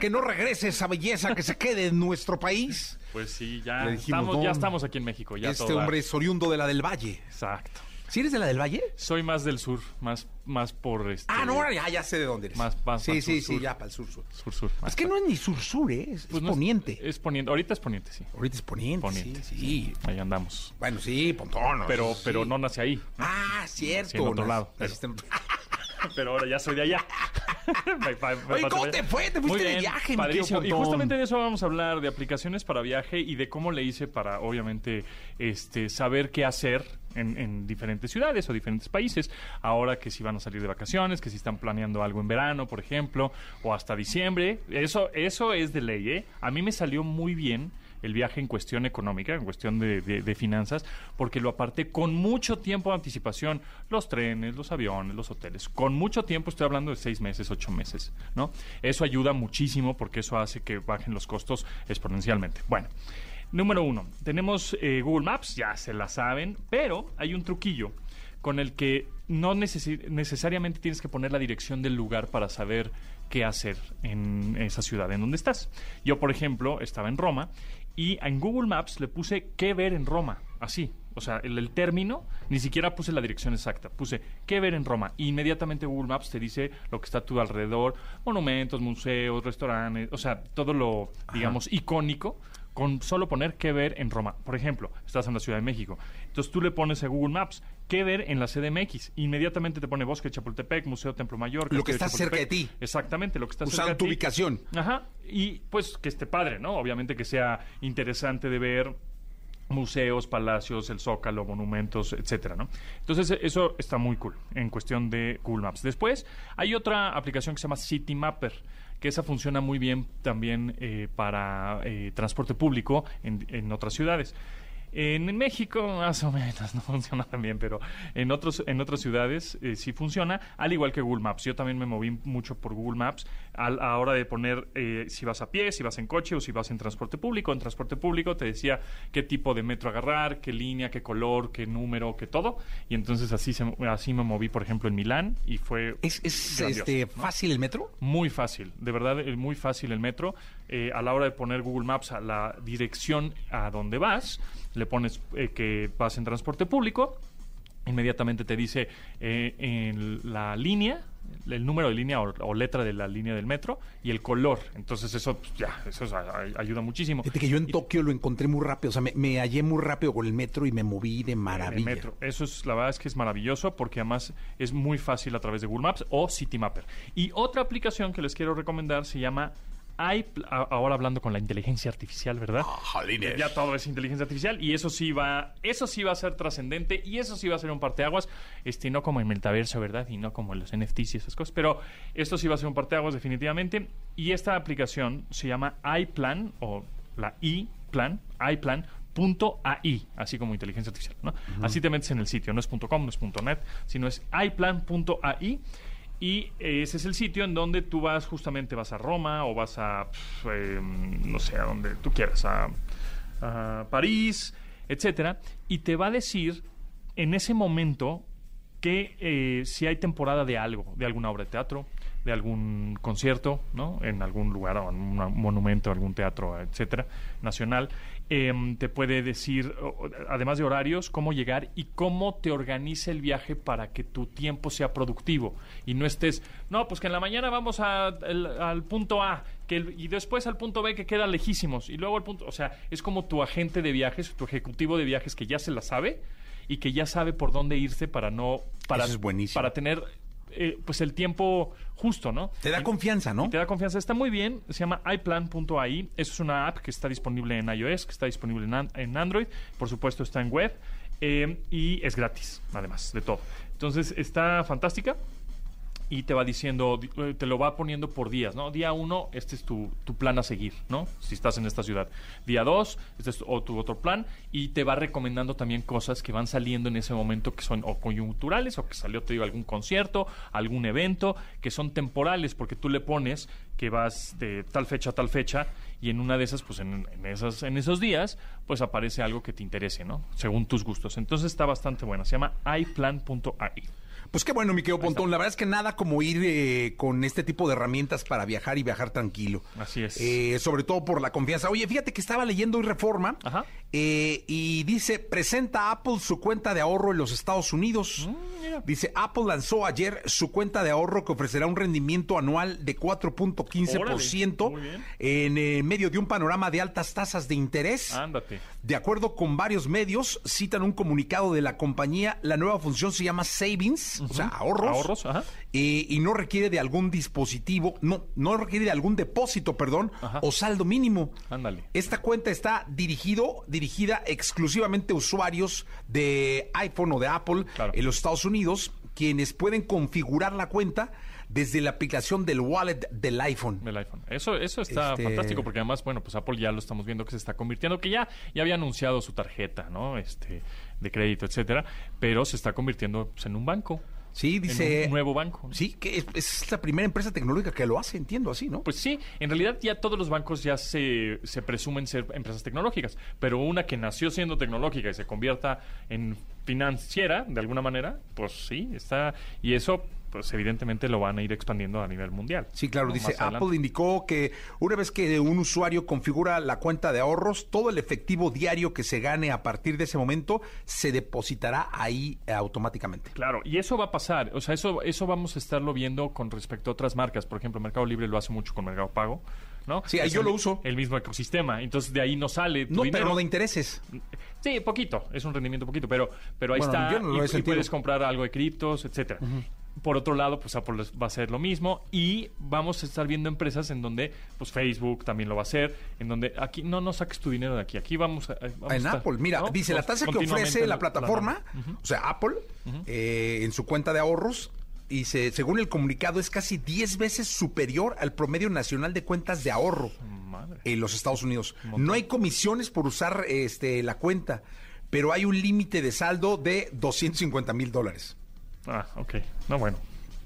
A: que no regrese esa belleza, que se quede en nuestro país.
G: Pues sí, ya
A: dijimos,
G: estamos,
A: no.
G: ya estamos aquí en México. Ya
A: este hombre es oriundo de la del Valle.
G: Exacto.
A: ¿Sí eres de la del Valle?
G: Soy más del sur, más, más por este.
A: Ah, no, ya, ya sé de dónde eres.
G: Más- más
A: sí,
G: para
A: sí,
G: sur,
A: sí,
G: sur.
A: ya para el sur, sur.
G: Sur, sur. más
A: Es que no es ni sur-sur, ¿eh? Es,
G: Pues
A: es
G: no
A: poniente.
G: Es poniente. Ahorita es poniente, sí.
A: Ahorita es poniente,
G: Poniente.
A: sí, sí.
G: Ahí andamos.
A: Bueno, sí, Pontón.
G: Pero,
A: sí.
G: pero no nací ahí.
A: Ah, cierto.
G: En otro lado, pero- Pero ahora ya soy de allá. Me
A: Oye, ¿cómo te fue? Te fuiste de viaje,
G: padrísimo. Y justamente de eso vamos a hablar, de aplicaciones para viaje y de cómo le hice para, obviamente, este, saber qué hacer en, en diferentes ciudades o diferentes países. Ahora que si van a salir de vacaciones, que si están planeando algo en verano, por ejemplo, o hasta diciembre. Eso, eso es de ley, ¿eh? A mí me salió muy bien el viaje en cuestión económica, en cuestión de, finanzas, porque lo aparté con mucho tiempo de anticipación, los trenes, los aviones, los hoteles, con mucho tiempo, estoy hablando de seis meses, ocho meses, ¿no? Eso ayuda muchísimo porque eso hace que bajen los costos exponencialmente. Bueno, número uno, tenemos eh, Google Maps, ya se la saben, pero hay un truquillo con el que no necesariamente tienes que poner la dirección del lugar para saber qué hacer en esa ciudad en donde estás. Yo, por ejemplo, estaba en Roma y en Google Maps le puse qué ver en Roma, así. O sea, el, el término, ni siquiera puse la dirección exacta, puse qué ver en Roma. Y inmediatamente Google Maps te dice lo que está a tu alrededor, monumentos, museos, restaurantes, o sea, todo lo, digamos, icónico con solo poner qué ver en Roma. Por ejemplo, estás en la Ciudad de México. Entonces tú le pones a Google Maps qué ver en la CDMX. Inmediatamente te pone Bosque de Chapultepec, Museo Templo Mayor.
A: Lo que está cerca de ti.
G: Exactamente, lo que está
A: Usando
G: cerca de
A: tu
G: ti.
A: ubicación.
G: Ajá. Y pues que esté padre, ¿no? Obviamente que sea interesante de ver museos, palacios, el Zócalo, monumentos, etcétera, ¿no? Entonces, eso está muy cool en cuestión de Google Maps. Después, hay otra aplicación que se llama City Mapper, que esa funciona muy bien también eh, para eh, transporte público en, en otras ciudades. En México, más o menos, no funciona tan bien, pero en, otros, en otras ciudades eh, sí funciona, al igual que Google Maps. Yo también me moví mucho por Google Maps a la hora de poner eh, si vas a pie, si vas en coche o si vas en transporte público. En transporte público te decía qué tipo de metro agarrar, qué línea, qué color, qué número, qué todo. Y entonces así, se- así me moví, por ejemplo, en Milán y fue
A: ¿Es, es,
G: grandioso,
A: este,
G: ¿no?
A: fácil el metro?
G: Muy fácil, de verdad, eh, muy fácil el metro. Eh, a la hora de poner Google Maps a la dirección a donde vas, le pones eh, que vas en transporte público, inmediatamente te dice en la línea, el número de línea o, o letra de la línea del metro y el color. Entonces eso pues, ya, eso es- ay- ayuda muchísimo.
A: Fíjate que yo en Tokio lo encontré muy rápido, o sea, me, me hallé muy rápido con el metro y me moví de
G: en el
A: maravilla.
G: metro. Eso es, la verdad es que es maravilloso porque además es muy fácil a través de Google Maps o Citymapper. Y otra aplicación que les quiero recomendar se llama a- ahora hablando con la inteligencia artificial, ¿verdad?
A: jolines.
G: Ya todo es inteligencia artificial y eso sí va, eso sí va a ser trascendente y eso sí va a ser un parteaguas, este, no como en metaverso, ¿verdad? Y no como en los NFTs y esas cosas, pero esto sí va a ser un parteaguas definitivamente. Y esta aplicación se llama iPlan o la iPlan, iPlan.ai, así como inteligencia artificial, ¿no? Así te metes en el sitio, no es .com, no es .net, sino es iPlan.ai. Y ese es el sitio en donde tú vas, justamente vas a Roma o vas a, eh, no sé, a donde tú quieras, a, a París, etcétera, y te va a decir en ese momento que eh, si hay temporada de algo, de alguna obra de teatro, de algún concierto, ¿no? En algún lugar, o en un monumento, algún teatro, etcétera, nacional, em, te puede decir, además de horarios, cómo llegar y cómo te organiza el viaje para que tu tiempo sea productivo y no estés, no, pues que en la mañana vamos a- el- al punto A que el- y después al punto B que queda lejísimos y luego al punto, o sea, es como tu agente de viajes, tu ejecutivo de viajes que ya se la sabe y que ya sabe por dónde irse para no, para,
A: Eso es buenísimo.
G: para tener eh, pues el tiempo justo, ¿no?
A: Te da
G: Y-
A: confianza, ¿no?
G: te da confianza. Está muy bien. Se llama iPlan.ai. Eso es una app que está disponible en iOS, que está disponible en, en Android. Por supuesto, está en web. eh, y es gratis, además de todo. Entonces, está fantástica. Y te va diciendo, di- eh, te lo va poniendo por días, ¿no? Día uno, este es tu, tu plan a seguir, ¿no? Si estás en esta ciudad. Día dos, este es tu otro plan. Y te va recomendando también cosas que van saliendo en ese momento que son o coyunturales o que salió, te digo, algún concierto, algún evento, que son temporales, porque tú le pones que vas de tal fecha a tal fecha y en una de esas, pues en, en esas, en esos días, pues aparece algo que te interese, ¿no? Según tus gustos. Entonces está bastante buena. Se llama iPlan.ai.
A: Pues qué bueno, mi querido Pontón. La verdad es que nada como ir eh, con este tipo de herramientas para viajar y viajar tranquilo.
G: Así es.
A: Eh, sobre todo por la confianza. Oye, fíjate que estaba leyendo hoy Reforma
G: Ajá.
A: Eh, y dice, presenta Apple su cuenta de ahorro en los Estados Unidos. Dice, Apple lanzó ayer su cuenta de ahorro que ofrecerá un rendimiento anual de 4.15%
G: Órale, muy bien.
A: en eh, medio de un panorama de altas tasas de interés.
G: Ándate.
A: De acuerdo con varios medios, citan un comunicado de la compañía, la nueva función se llama Savings, o sea, ahorros.
G: Ahorros, ajá.
A: eh, y no requiere de algún dispositivo, no, no requiere de algún depósito, perdón,
G: Ajá.
A: o saldo mínimo.
G: Ándale.
A: Esta cuenta está dirigido, dirigida exclusivamente a usuarios de iPhone o de Apple
G: Claro.
A: en los Estados Unidos, quienes pueden configurar la cuenta desde la aplicación del wallet del iPhone.
G: del iPhone. Eso, eso está
A: Este-
G: fantástico porque además, bueno, pues Apple ya lo estamos viendo que se está convirtiendo, que ya, ya había anunciado su tarjeta, ¿no? Este, de crédito, etcétera, pero se está convirtiendo pues, en un banco.
A: Sí, dice.
G: un nuevo banco, ¿no?
A: Sí, que es, es la primera empresa tecnológica que lo hace, entiendo así, ¿no?
G: Pues sí, en realidad ya todos los bancos ya se, se presumen ser empresas tecnológicas, pero una que nació siendo tecnológica y se convierta en financiera, de alguna manera, pues sí, está... Y eso, pues evidentemente lo van a ir expandiendo a nivel mundial.
A: Sí, claro,
G: ¿no?
A: dice. Apple indicó que una vez que un usuario configura la cuenta de ahorros, todo el efectivo diario que se gane a partir de ese momento se depositará ahí eh, automáticamente.
G: Claro, y eso va a pasar, o sea, eso, eso vamos a estarlo viendo con respecto a otras marcas. Por ejemplo, Mercado Libre lo hace mucho con Mercado Pago, ¿no?
A: Sí, ahí yo
G: el-
A: lo uso.
G: El mismo ecosistema. Entonces de ahí no sale tu
A: No,
G: dinero.
A: pero no de intereses.
G: Sí, poquito, es un rendimiento poquito, pero, pero ahí
A: Bueno,
G: está
A: yo no lo
G: y-
A: he
G: y, puedes comprar algo de criptos, etcétera. Por otro lado, pues Apple va a hacer lo mismo y vamos a estar viendo empresas en donde, pues Facebook también lo va a hacer, en donde aquí no no saques tu dinero de aquí, aquí vamos a... vamos a
A: En
G: estar,
A: Apple, mira,
G: ¿no?
A: dice la
G: Pues,
A: tasa que ofrece la
G: la-
A: plataforma, o sea, Apple, eh, en su cuenta de ahorros, y se, según el comunicado es casi 10 veces superior al promedio nacional de cuentas de ahorro
G: Madre.
A: en los Estados Unidos. No hay comisiones por usar este, la cuenta, pero hay un límite de saldo de 250 mil dólares.
G: Ah, ok. No, bueno,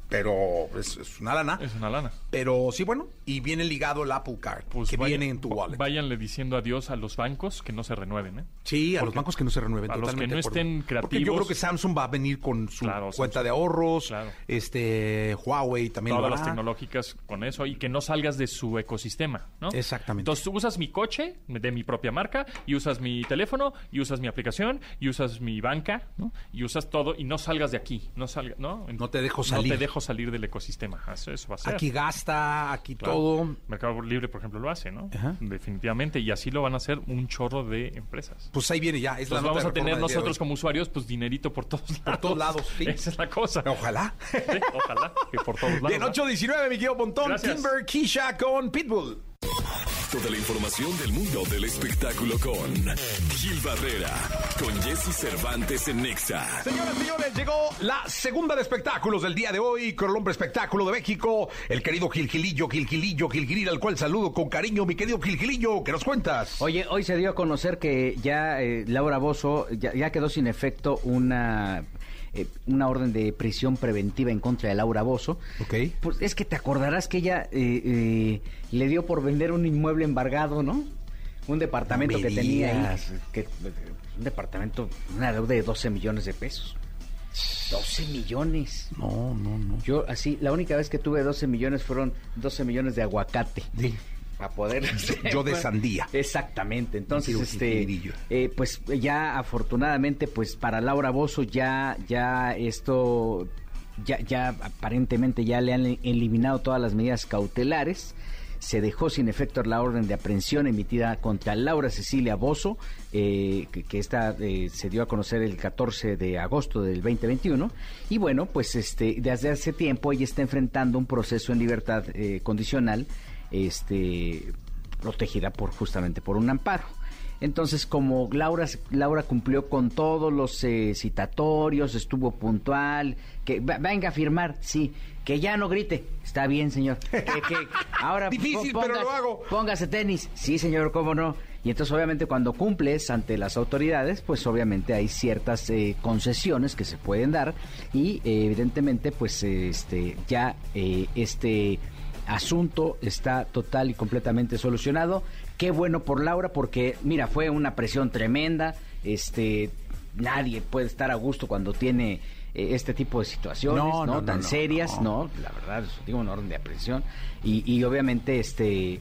A: Pero es, es una lana.
G: es una lana.
A: Pero sí, bueno, y viene ligado el Apple Card,
G: Pues
A: que viene en tu wallet.
G: Váyanle diciendo adiós a los bancos que no se renueven, ¿eh?
A: Sí, a los bancos que no se renueven.
G: a los
A: totalmente
G: que no
A: acuerdo.
G: estén
A: Porque yo
G: creativos-
A: creo que Samsung va a venir con su
G: Claro,
A: cuenta
G: Samsung.
A: de ahorros.
G: Claro.
A: Este, Huawei también
G: todas
A: lo
G: las tecnológicas con eso y que no salgas de su ecosistema, ¿no?
A: Exactamente.
G: Entonces tú usas mi coche de mi propia marca y usas mi teléfono y usas mi aplicación y usas mi banca, ¿no? Y usas todo y no salgas de aquí, no salga, ¿no?
A: No te dejo
G: No
A: salir.
G: te dejo salir del ecosistema. Eso, eso va a ser.
A: Aquí gasta, aquí
G: Claro.
A: todo.
G: Mercado Libre, por ejemplo, lo hace, ¿no?
A: Ajá.
G: Definitivamente. Y así lo van a hacer un chorro de empresas.
A: Pues ahí viene ya. Es la
G: vamos a tener nosotros como usuarios, pues dinerito por todos lados.
A: todos lados, sí.
G: Esa es la cosa.
A: Ojalá.
G: Sí, ojalá que por todos lados.
A: Bien,
G: ¿no?
A: 8.19, mi querido.
G: Gracias.
A: Timber Kisha con Pitbull.
B: Toda la información del mundo del espectáculo con Gil Barrera, con Jesse Cervantes en Nexa.
A: Señoras y señores, llegó la segunda de espectáculos del día de hoy con el hombre espectáculo de México, el querido Gilgilillo, Gilgilillo, Gilgilil, al cual saludo con cariño, mi querido Gilgilillo, ¿qué nos cuentas?
D: Oye, hoy se dio a conocer que ya eh, Laura Bozo ya, ya quedó sin efecto una eh, una orden de prisión preventiva en contra de Laura Bozo.
A: Ok.
D: Pues es que te acordarás que ella eh, eh, le dio por vender un inmueble embargado, ¿no? Un departamento
A: No
D: que tenía ahí, que- un departamento, una deuda de 12 millones de pesos. 12 millones.
A: No, no, no.
D: Yo así, la única vez que tuve 12 millones fueron 12 millones de aguacate.
A: Sí.
D: Para poder...
A: Yo de sandía.
D: Exactamente. Entonces, este, eh, pues ya afortunadamente, pues para Laura Bozo ya, ya esto, ya, ya aparentemente ya le han eliminado todas las medidas cautelares. Se dejó sin efecto la orden de aprehensión emitida contra Laura Cecilia Bozo, eh, que, que esta eh, se dio a conocer el 14 de agosto del 2021. Y bueno, pues este, desde hace tiempo ella está enfrentando un proceso en libertad eh, condicional, este, protegida por justamente por un amparo. Entonces, como Laura, Laura cumplió con todos los eh, citatorios, estuvo puntual, que venga a firmar, sí, que ya no grite, está bien, señor. Que, que ahora
A: Difícil, pero lo hago.
D: Póngase tenis, sí, señor, cómo no. Y entonces, obviamente, cuando cumples ante las autoridades, pues obviamente hay ciertas eh, concesiones que se pueden dar y eh, evidentemente, pues este ya eh, este asunto está total y completamente solucionado. Qué bueno por Laura porque mira, fue una presión tremenda, este nadie puede estar a gusto cuando tiene eh, este tipo de situaciones,
A: No,
D: ¿no?
A: no, no,
D: tan
A: no,
D: serias,
A: no.
D: La verdad, digo una orden de aprehensión y, y obviamente este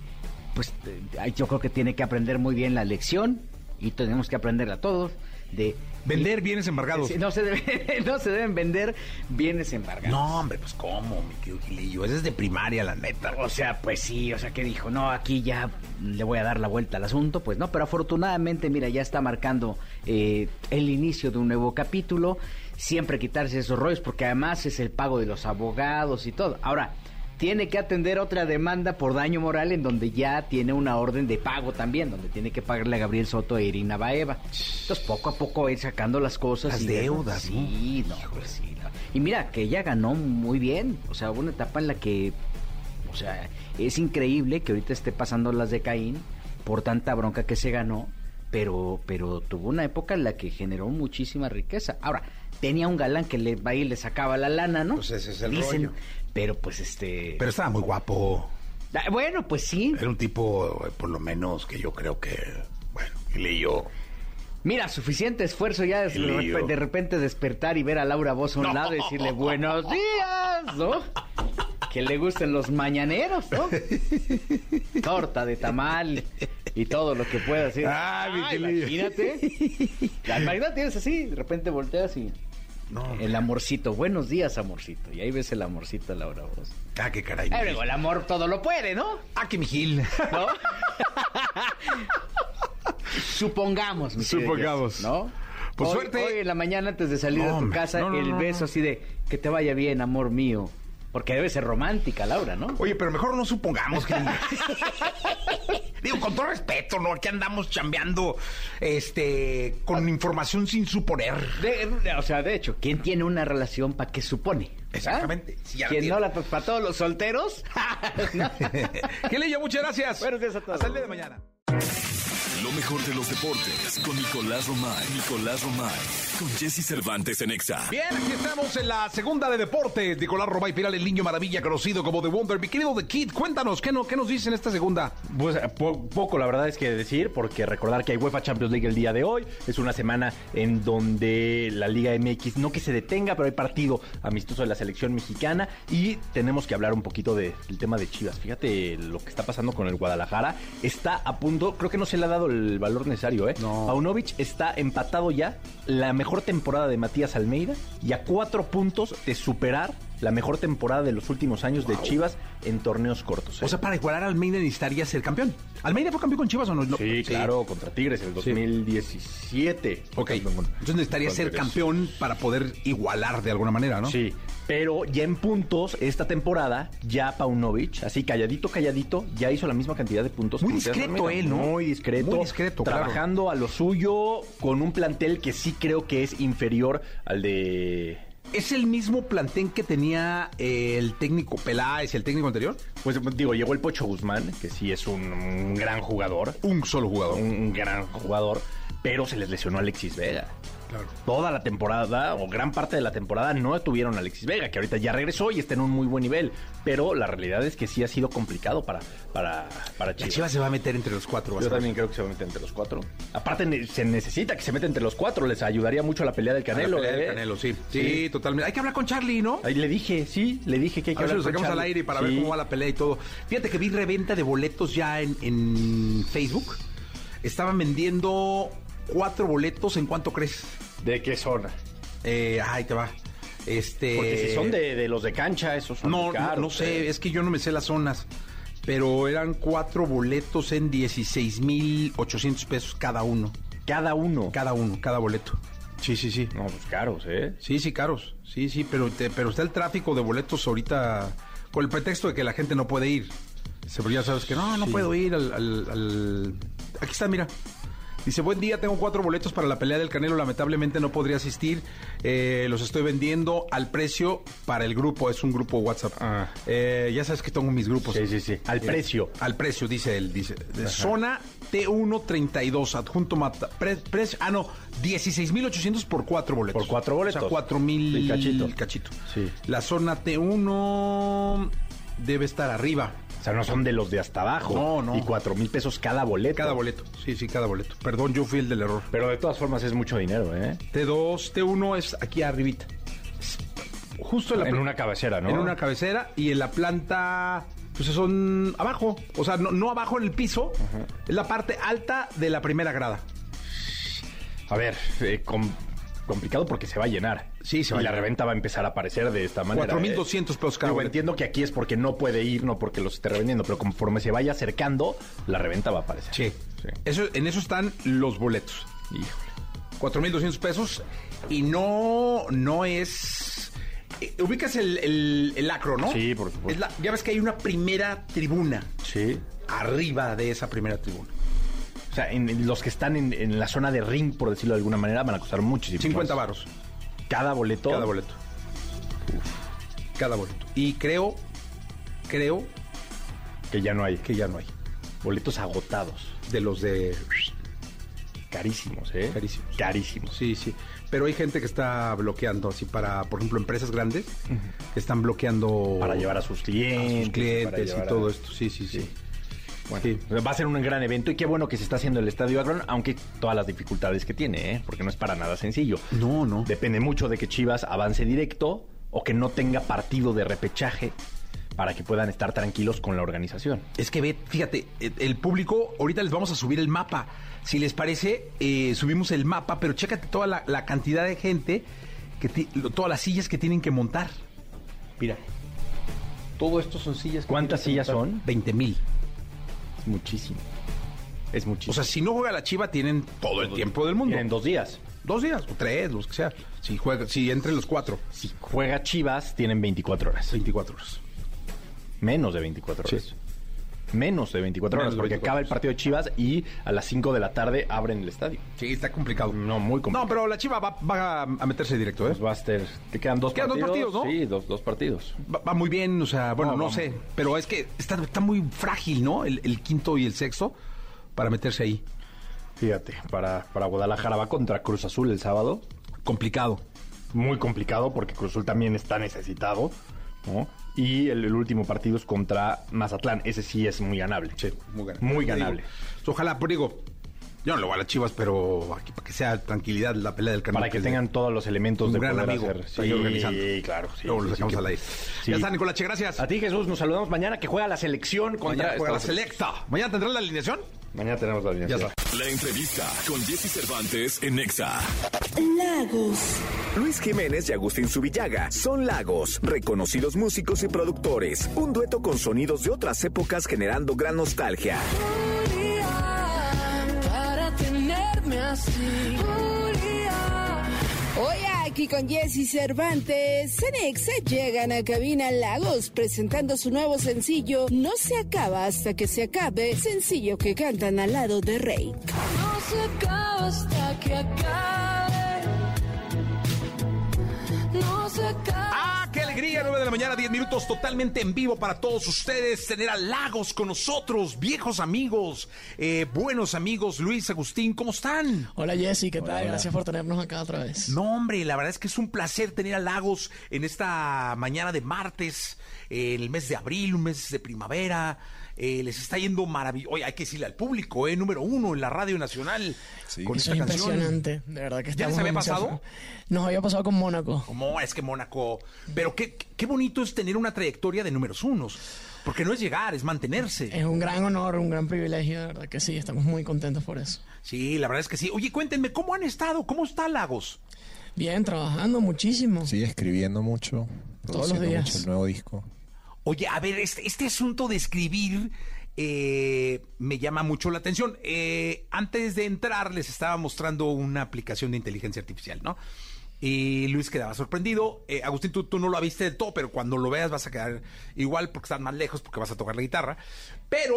D: pues eh, yo creo que tiene que aprender muy bien la lección y tenemos que aprenderla todos de
A: Vender bienes embargados.
D: Sí, no se debe- no se deben vender bienes embargados.
A: No, hombre, pues cómo, mi querido Gilillo. Ese es de primaria, la neta.
D: O sea, pues sí, o sea, que dijo, no, aquí ya le voy a dar la vuelta al asunto, pues no, pero afortunadamente, mira, ya está marcando eh, el inicio de un nuevo capítulo, siempre quitarse esos rollos, porque además es el pago de los abogados y todo. Ahora, tiene que atender otra demanda por daño moral en donde ya tiene una orden de pago también, donde tiene que pagarle a Gabriel Soto e Irina Baeva. Entonces, poco a poco va a ir sacando las cosas.
A: Las
D: y
A: deudas,
D: Sí, no, pues sí. no. Y mira, que ella ganó muy bien, o sea, hubo una etapa en la que o sea, es increíble que ahorita esté pasando las de Caín por tanta bronca que se ganó, pero, pero tuvo una época en la que generó muchísima riqueza. Ahora, tenía un galán que le va y le sacaba la lana, ¿no?
A: Pues ese es el
D: Dicen,
A: rollo.
D: Pero pues este...
A: Pero estaba muy guapo.
D: Ah, bueno, pues sí.
A: Era un tipo, eh, por lo menos, que yo creo que, bueno, Gilillo.
D: Mira, suficiente esfuerzo ya de,
A: Qué lío.
D: repe- de repente despertar y ver a Laura Bozo a un lado y decirle buenos días, ¿no? Que le gusten los mañaneros, ¿no? Torta de tamal y todo lo que pueda decir.
A: Ay, mi
D: Ah,
A: Gilillo.
D: imagínate. La imagínate, es así, de repente volteas y el amorcito. Buenos días, amorcito. Y ahí ves el amorcito de Laura Voz.
A: Ah, qué caray.
D: Eh, luego, el amor todo lo puede, ¿no?
A: Ah, que mi Gil.
D: ¿No? Supongamos, mi querido
A: Supongamos.
D: ¿no?
A: Pues
D: hoy,
A: suerte.
D: Hoy en la mañana antes de salir
A: No,
D: de tu casa,
A: No, no,
D: el
A: no,
D: beso
A: no.
D: así de que te vaya bien, amor mío. Porque debe ser romántica, Laura, ¿no?
A: Oye, pero mejor no supongamos que... Digo, con todo respeto, ¿no? Aquí andamos chambeando este, con información sin suponer.
D: De- o sea, de hecho, ¿quién tiene una relación para qué supone?
A: Exactamente. Si ya
D: ¿Quién
A: tiene.
D: no la para todos los solteros? ¿No?
A: Muchas gracias.
D: Buenos días a todos.
A: Hasta el día de mañana.
B: Lo mejor de los deportes con Nicolás Romay. Nicolás Romay. Con Jesse Cervantes en Exa.
A: Bien, aquí estamos en la segunda de deportes. Nicolás Robay Piral, el niño maravilla conocido como The Wonder. Mi querido The Kid, cuéntanos, ¿qué, no, qué nos dice en esta segunda?
C: Pues eh, po- poco, la verdad es que decir, porque recordar que hay UEFA Champions League el día de hoy. Es una semana en donde la Liga MX no que se detenga, pero hay partido amistoso de la selección mexicana y tenemos que hablar un poquito de- del tema de Chivas. Fíjate lo que está pasando con el Guadalajara. Está a punto, creo que no se le ha dado el valor necesario, ¿eh?
A: No.
C: Paunovic está empatado ya la mejor temporada de Matías Almeida y a cuatro puntos de superar la mejor temporada de los últimos años de Chivas en torneos cortos. ¿eh?
A: O sea, para igualar a Almeida necesitaría ser campeón. ¿Almeida fue campeón con Chivas o no? No.
C: Sí, claro, contra Tigres en el 2017.
A: Ok. Entonces necesitaría ser campeón para poder igualar de alguna manera, ¿no?
C: Sí, pero ya en puntos esta temporada, ya Paunovic, así calladito, calladito, ya hizo la misma cantidad de puntos.
A: Muy
C: que
A: discreto él, ¿no?
C: Muy discreto.
A: Muy discreto, claro.
C: Trabajando a lo suyo con un plantel que sí creo que es inferior al de...
A: ¿Es el mismo plantén que tenía eh, el técnico Peláez y el técnico anterior?
C: Pues digo, llegó el Pocho Guzmán, que sí es un, un gran jugador.
A: Un solo jugador.
C: un gran jugador, pero se les lesionó Alexis Vega. Toda la temporada, o gran parte de la temporada, no tuvieron a Alexis Vega, que ahorita ya regresó y está en un muy buen nivel. Pero la realidad es que sí ha sido complicado para, para, para
A: La
C: Chivas.
A: Chivas se va a meter entre los cuatro.
C: Yo también creo que se va a meter entre los cuatro. Aparte, se necesita que se meta entre los cuatro. Les ayudaría mucho a la pelea del
A: A la
C: Canelo.
A: del
C: ¿eh?
A: Canelo, sí. sí. totalmente. Hay que hablar con Charlie, ¿no?
C: Ahí le dije, sí, le dije que hay
A: A
C: que
A: ver si
C: hablar
A: lo sacamos al aire para ver cómo va la pelea y todo. Fíjate que vi reventa de boletos ya en, en Facebook. Estaban vendiendo cuatro boletos. ¿En cuánto crees?
C: ¿De qué zona?
A: Eh, ay, te va. Este.
C: Porque si son de, de los de cancha, esos son
A: No,
C: caros,
A: no, no sé,
C: ¿eh?
A: es que yo no me sé las zonas. Pero eran cuatro boletos en 16,800 pesos cada uno.
C: Cada uno.
A: Cada uno, cada boleto. Sí, sí, sí.
C: No, pues caros, ¿eh?
A: Sí, sí, caros. Sí, sí, pero, te- pero está el tráfico de boletos ahorita con el pretexto de que la gente no puede ir. Pero ya sabes que no, no puedo ir al, al- al- Aquí está, mira. Dice, buen día, tengo cuatro boletos para la pelea del Canelo, lamentablemente no podría asistir. Eh, los estoy vendiendo al precio para el grupo, es un grupo WhatsApp.
C: Ah.
A: Eh, ya sabes que tengo mis grupos.
C: Sí, sí, sí. Al
A: Eh,
C: precio.
A: Al precio, dice él. Dice, de zona T132, adjunto mata. Pre, pre- ah, no, 16,800 por cuatro boletos.
C: Por cuatro boletos.
A: O sea, 4,000
C: Sí, cachito.
A: cachito.
C: Sí.
A: La zona T1 debe estar arriba.
C: O sea, no son de los de hasta abajo.
A: No, no.
C: Y cuatro mil pesos cada boleto.
A: Cada boleto. Sí, sí, cada boleto. Perdón, yo fui el del error.
C: Pero de todas formas es mucho dinero, ¿eh?
A: T2, T1 es aquí arribita. Justo en la
C: En una cabecera, ¿no?
A: En una cabecera y en la planta, pues son abajo. O sea, no, no abajo en el piso, es la parte alta de la primera grada.
C: A ver, eh, com- complicado porque se va a llenar.
A: Sí, se va
C: y la reventa va a empezar a aparecer de esta manera.
A: 4,200 pesos cada boleto.
C: entiendo que aquí es porque no puede ir, no porque los esté revendiendo, pero conforme se vaya acercando, la reventa va a aparecer.
A: Sí. Eso, en eso están los boletos.
C: Híjole.
A: 4,200 pesos y no, no es... eh, ubicas el, el, el acro, ¿no?
C: Sí, por supuesto.
A: Es la- ya ves que hay una primera tribuna
C: Sí.
A: arriba de esa primera tribuna.
C: O sea, en, los que están en, en la zona de ring, por decirlo de alguna manera, van a costar muchísimo.
A: 50
C: más.
A: varos.
C: Cada boleto.
A: Cada boleto. Cada boleto. Y creo, creo
C: Que ya no hay.
A: que ya no hay.
C: Boletos agotados.
A: De los de...
C: Carísimos, ¿eh?
A: Carísimos.
C: Carísimos.
A: Sí, sí. Pero hay gente que está bloqueando, así para, por ejemplo, empresas grandes, que están bloqueando...
C: Para llevar a sus
A: a
C: clientes.
A: sus clientes y
C: a-
A: todo esto. Sí, sí, sí.
C: Bueno,
A: Sí.
C: va a ser un gran evento y qué bueno que se está haciendo el Estadio Akron, aunque todas las dificultades que tiene, ¿eh? porque no es para nada sencillo.
A: No, no.
C: Depende mucho de que Chivas avance directo o que no tenga partido de repechaje para que puedan estar tranquilos con la organización.
A: Es que ve, fíjate, eh, el público, ahorita les vamos a subir el mapa. Si les parece, eh, subimos el mapa, pero chécate toda la, la cantidad de gente que todas las sillas que tienen que montar.
C: Mira. Todo esto son sillas. que
A: ¿Cuántas sillas son? 20 mil.
C: Es muchísimo. Es muchísimo.
A: O sea, si no juega la Chiva, tienen todo el tiempo del mundo.
C: en dos días.
A: Dos días, o tres, los que sea. Si juega, si entre los cuatro.
C: Si juega Chivas, tienen 24 horas.
A: 24 horas.
C: Menos de 24 horas.
A: Sí.
C: Menos de 24 horas,
A: Menos
C: porque
A: 24
C: acaba el partido de Chivas y a las 5 de la tarde abren el estadio.
A: Sí, está complicado.
C: No, muy complicado.
A: No, pero la Chiva va, va a meterse directo, ¿eh?
C: Pues va a ser... Te quedan dos
A: Quedan dos
C: partidos.
A: partidos, ¿no?
C: Sí, dos, dos partidos.
A: Va, va muy bien, o sea, bueno,
C: No,
A: sé. Pero es que está, está muy frágil, ¿no? El, el quinto y el sexto para meterse ahí.
C: Fíjate, para, para Guadalajara va contra Cruz Azul el sábado.
A: Complicado.
C: Muy complicado porque Cruz Azul también está necesitado, ¿no? Y el, el último partido es contra Mazatlán. Ese sí es muy ganable.
A: Sí, muy ganable.
C: Muy ganable.
A: ojalá, pero digo, yo no le voy a las Chivas, pero aquí para que sea tranquilidad la pelea del canal.
C: Para que tengan todos los elementos
A: un
C: de
A: gran
C: poder
A: amigo.
C: hacer.
A: ahí organizando.
C: claro. Sí,
A: Luego lo
C: sí,
A: sacamos
C: sí,
A: al
C: que-
A: aire.
C: sí.
A: Ya está, Nicolache, gracias.
C: A ti, Jesús, nos saludamos mañana que juega la selección contra
A: Mañana juega la selecta. ¿Mañana tendrán la alineación?
C: Mañana tenemos la
A: Ya
C: alineación.
A: está.
B: La entrevista con Jesse Cervantes en Nexa.
H: Lagos.
I: Luis Jiménez y Agustín Subillaga son Lagos, reconocidos músicos y productores. Un dueto con sonidos de otras épocas generando gran nostalgia.
J: Así.
K: Hoy aquí con Jesse Cervantes, Cenexa llegan a Cabina Lagos presentando su nuevo sencillo No se acaba hasta que se acabe, sencillo que cantan al lado de Rey.
J: No se acaba hasta que acabe.
A: ¡Ah, qué alegría! 9 de la mañana, 10 minutos totalmente en vivo para todos ustedes. Tener a Lagos con nosotros, viejos amigos, eh, buenos amigos. Luis, Agustín, ¿cómo están?
L: Hola Jessy, ¿qué tal? Gracias por tenernos acá otra vez.
A: No, hombre, la verdad es que es un placer tener a Lagos en esta mañana de martes, eh, el mes de abril, un mes de primavera. Eh, les está yendo maravilloso. Oye, hay que decirle al público, eh, número uno en la Radio Nacional con
L: Eso
A: esta
L: es
A: canción.
L: impresionante, de verdad que
A: ¿Ya les había pasado?
L: Nos había pasado con Mónaco.
A: ¿Cómo? Es que Mónaco. Pero qué, qué bonito es tener una trayectoria de números unos. Porque no es llegar, es mantenerse.
L: Es un gran honor, un gran privilegio, de verdad que sí, estamos muy contentos por eso.
A: Sí, la verdad es que sí. Oye, cuéntenme, ¿cómo han estado? ¿Cómo está Lagos?
L: Bien, trabajando muchísimo.
M: Sí, escribiendo mucho,
L: Todos los días.
M: mucho el nuevo disco.
A: Oye, a ver, este, este asunto de escribir eh, me llama mucho la atención. Eh, antes de entrar les estaba mostrando una aplicación de inteligencia artificial, ¿no? Y Luis quedaba sorprendido. Eh, Agustín, tú, no lo viste del todo, pero cuando lo veas vas a quedar igual porque estás más lejos, porque vas a tocar la guitarra. Pero,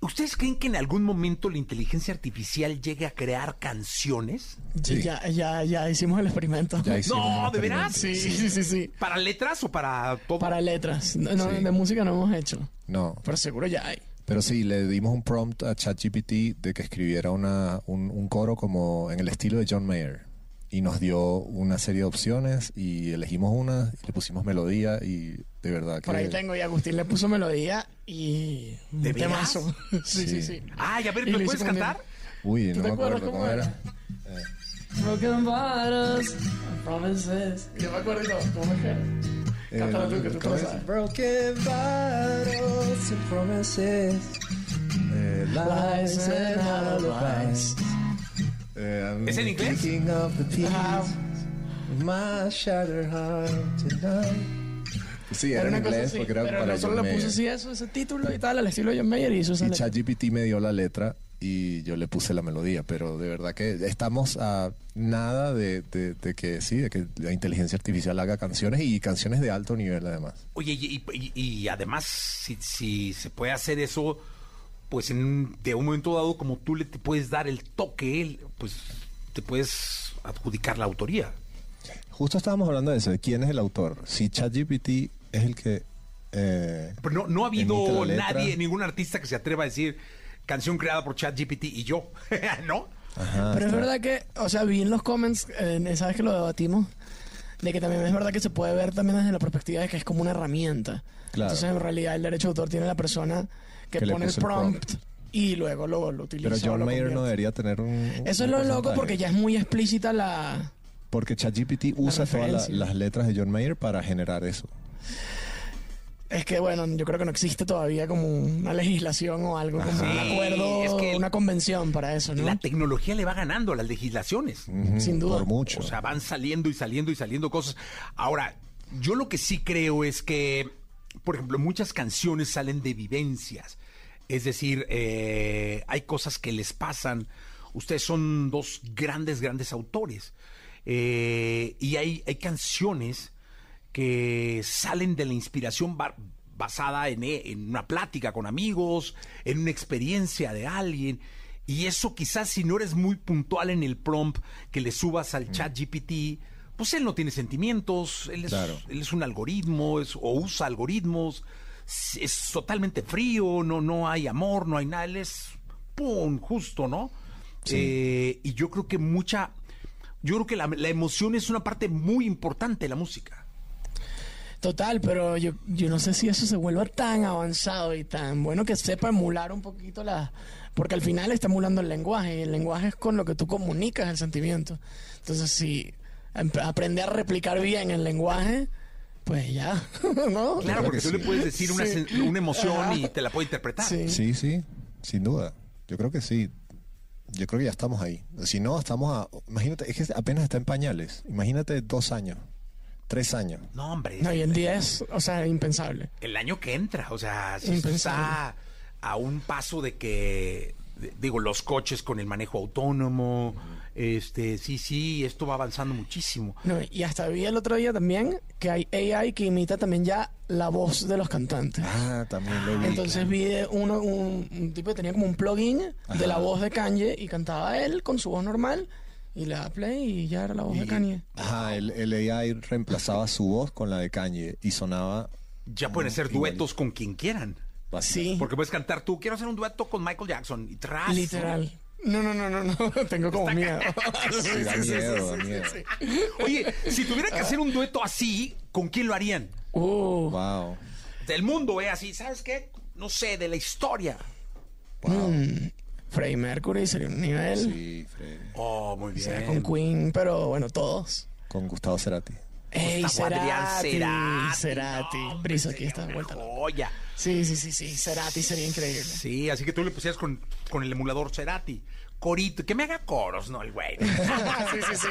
A: ¿ustedes creen que en algún momento la inteligencia artificial llegue a crear canciones?
L: Sí, Ya, ya, ya hicimos el experimento.
M: Ya hicimos
A: No, ¿de veras?
L: Sí, sí, sí, sí.
A: ¿Para letras o para todo?
L: Para letras. No, no,
M: Sí.
L: De música no hemos hecho.
M: No,
L: Pero seguro ya hay.
M: pero sí, le dimos un prompt a ChatGPT de que escribiera una, un, un coro como en el estilo de John Mayer. Y nos dio una serie de opciones y elegimos una y le pusimos melodía y de verdad que...
L: Por ahí tengo y Agustín le puso melodía y... un
A: ¿De
L: temazo. sí, sí, sí.
A: Ay, a ver,
L: Y
A: ¿lo puedes cantar?
M: Uy,
L: ¿Tú
M: no me acuerdo
L: cómo
M: cómo
L: era?
M: era.
L: Broken bottles, and promises. Yo me acuerdo. ¿Cómo que? Cántalo tú, que tú lo.
F: Broken bottles and promises.
M: Eh,
L: Lies and alibis.
M: Eh,
A: ¿Es en inglés?
F: Heart tonight.
M: Sí, era,
L: Era
M: en inglés
L: así,
M: porque era
L: pero
M: para
L: no solo
M: John
L: le
M: Mayer.
L: así eso, ese título y tal, al estilo de John Mayer y esa
M: Y. ChatGPT me dio la letra y yo le puse la melodía, pero de verdad que estamos a nada de, de- de que sí, de que la inteligencia artificial haga canciones y canciones de alto nivel además.
A: Oye, y, y- y además, si, si se puede hacer eso, pues en un- de un momento dado, como tú le te puedes dar el toque, el- pues te puedes adjudicar la autoría.
M: Justo estábamos hablando de eso, de quién es el autor. Si ChatGPT es el que... eh,
A: Pero no, no ha habido nadie, ningún artista que se atreva a decir canción creada por ChatGPT y yo, ¿no?
M: Ajá,
L: Pero es
M: está-
L: verdad que, o sea, vi en los comments, eh, sabes que lo debatimos, de que también es verdad que se puede ver también desde la perspectiva de que es como una herramienta.
M: Claro.
L: Entonces, en realidad, el derecho de autor tiene la persona que,
M: Que le
L: pone el prompt,
M: prompt.
L: y luego lo, lo utiliza.
M: Pero John Mayer no debería tener un...
L: Eso
M: un
L: es lo loco porque ya es muy explícita la...
M: Porque ChatGPT usa todas la- las letras de John Mayer para generar eso.
L: Es que, bueno, yo creo que no existe todavía como una legislación o algo, como un
A: Sí,
L: acuerdo,
A: es que-
L: una convención para eso, ¿no?
A: La tecnología le va ganando a las legislaciones.
L: Sin duda.
M: Por mucho.
A: O sea, van saliendo y saliendo y saliendo cosas. Ahora, yo lo que sí creo es que, por ejemplo, muchas canciones salen de vivencias. Es decir, eh, hay cosas que les pasan. Ustedes son dos grandes, grandes autores. Eh, y hay, hay canciones que salen de la inspiración ba- basada en, eh, en una plática con amigos, en una experiencia de alguien. Y eso quizás si no eres muy puntual en el prompt que le subas al chat GPT, pues él no tiene sentimientos, él es,
M: Claro.
A: él es un algoritmo es- o usa algoritmos, es, es totalmente frío, no, no hay amor, no hay nada, él es pum, justo, ¿no? Eh, y yo creo que mucha, yo creo que la, la emoción es una parte muy importante de la música.
L: Total, pero yo, yo no sé si eso se vuelva tan avanzado y tan bueno que sepa emular un poquito la... Porque al final está emulando el lenguaje y el lenguaje es con lo que tú comunicas el sentimiento. Entonces, si em- aprende a replicar bien el lenguaje, pues ya, ¿no?
A: Claro, porque tú le puedes decir una,
L: Sí.
A: sen- una emoción
L: Ajá.
A: y te la puede interpretar.
L: Sí.
M: Sí, sí, sin duda. Yo creo que sí. Yo creo que ya estamos ahí. Si no, estamos a... Imagínate, es que apenas está en pañales. Imagínate dos años, tres años.
A: No, hombre.
L: No, y en 10, o sea, impensable.
A: El año que entra, o sea, si está a un paso de que, de- digo, los coches con el manejo autónomo, este, sí, sí, esto va avanzando muchísimo.
L: No, y hasta vi el otro día también que hay AI que imita también ya la voz de los cantantes.
M: Ah, también lo vi.
L: Entonces vi de uno, un, un tipo que tenía como un plugin de la voz de Kanye y cantaba él con su voz normal y le da play y ya era la voz de Kanye.
M: Ajá, el, el AI reemplazaba su voz con la de Kanye y sonaba...
A: Ya pueden hacer duetos con quien quieran.
L: Sí,
A: Porque puedes cantar tú, quiero hacer un dueto con Michael Jackson. Y tras.
L: literal. No, no, no, no, no, tengo como miedo.
M: Sí, da miedo, da miedo.
A: Oye, si tuvieran que hacer un dueto así, ¿con quién lo harían?
L: Uh,
M: Wow.
A: Del mundo, ¿eh? Así, ¿sabes qué? No sé, de la historia.
L: mm, Freddie Mercury sería un nivel.
M: Sí, Freddy.
A: Oh, muy
L: O
A: bien.
L: sea, con Queen, pero bueno, todos.
M: Con Gustavo Cerati.
L: Ey,
A: Gustavo Adrián
L: Cerati,
A: Cerati.
L: Cerati.
A: No, hombre,
L: aquí está vuelta.
A: joya.
L: Sí, sí, sí, sí. Cerati sería increíble.
A: Sí, así que tú le pusieras con, con el emulador Cerati. Corito, que me haga coros, ¿no? El güey.
L: sí, sí, sí.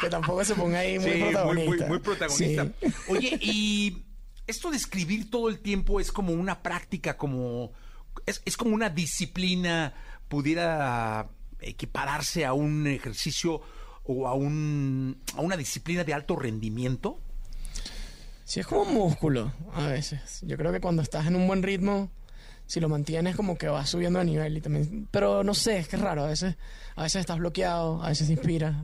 L: Que tampoco se ponga ahí muy
A: Sí,
L: protagonista.
A: muy, muy protagonista.
L: Sí.
A: Oye, y esto de escribir todo el tiempo es como una práctica, como es, es como una disciplina, pudiera equipararse a un ejercicio o a, un, a una disciplina de alto rendimiento.
L: Sí, es como un músculo a veces. Yo creo que cuando estás en un buen ritmo, si lo mantienes, como que vas subiendo de nivel. y también Pero no sé, es que es raro. A veces, a veces estás bloqueado, a veces te inspiras.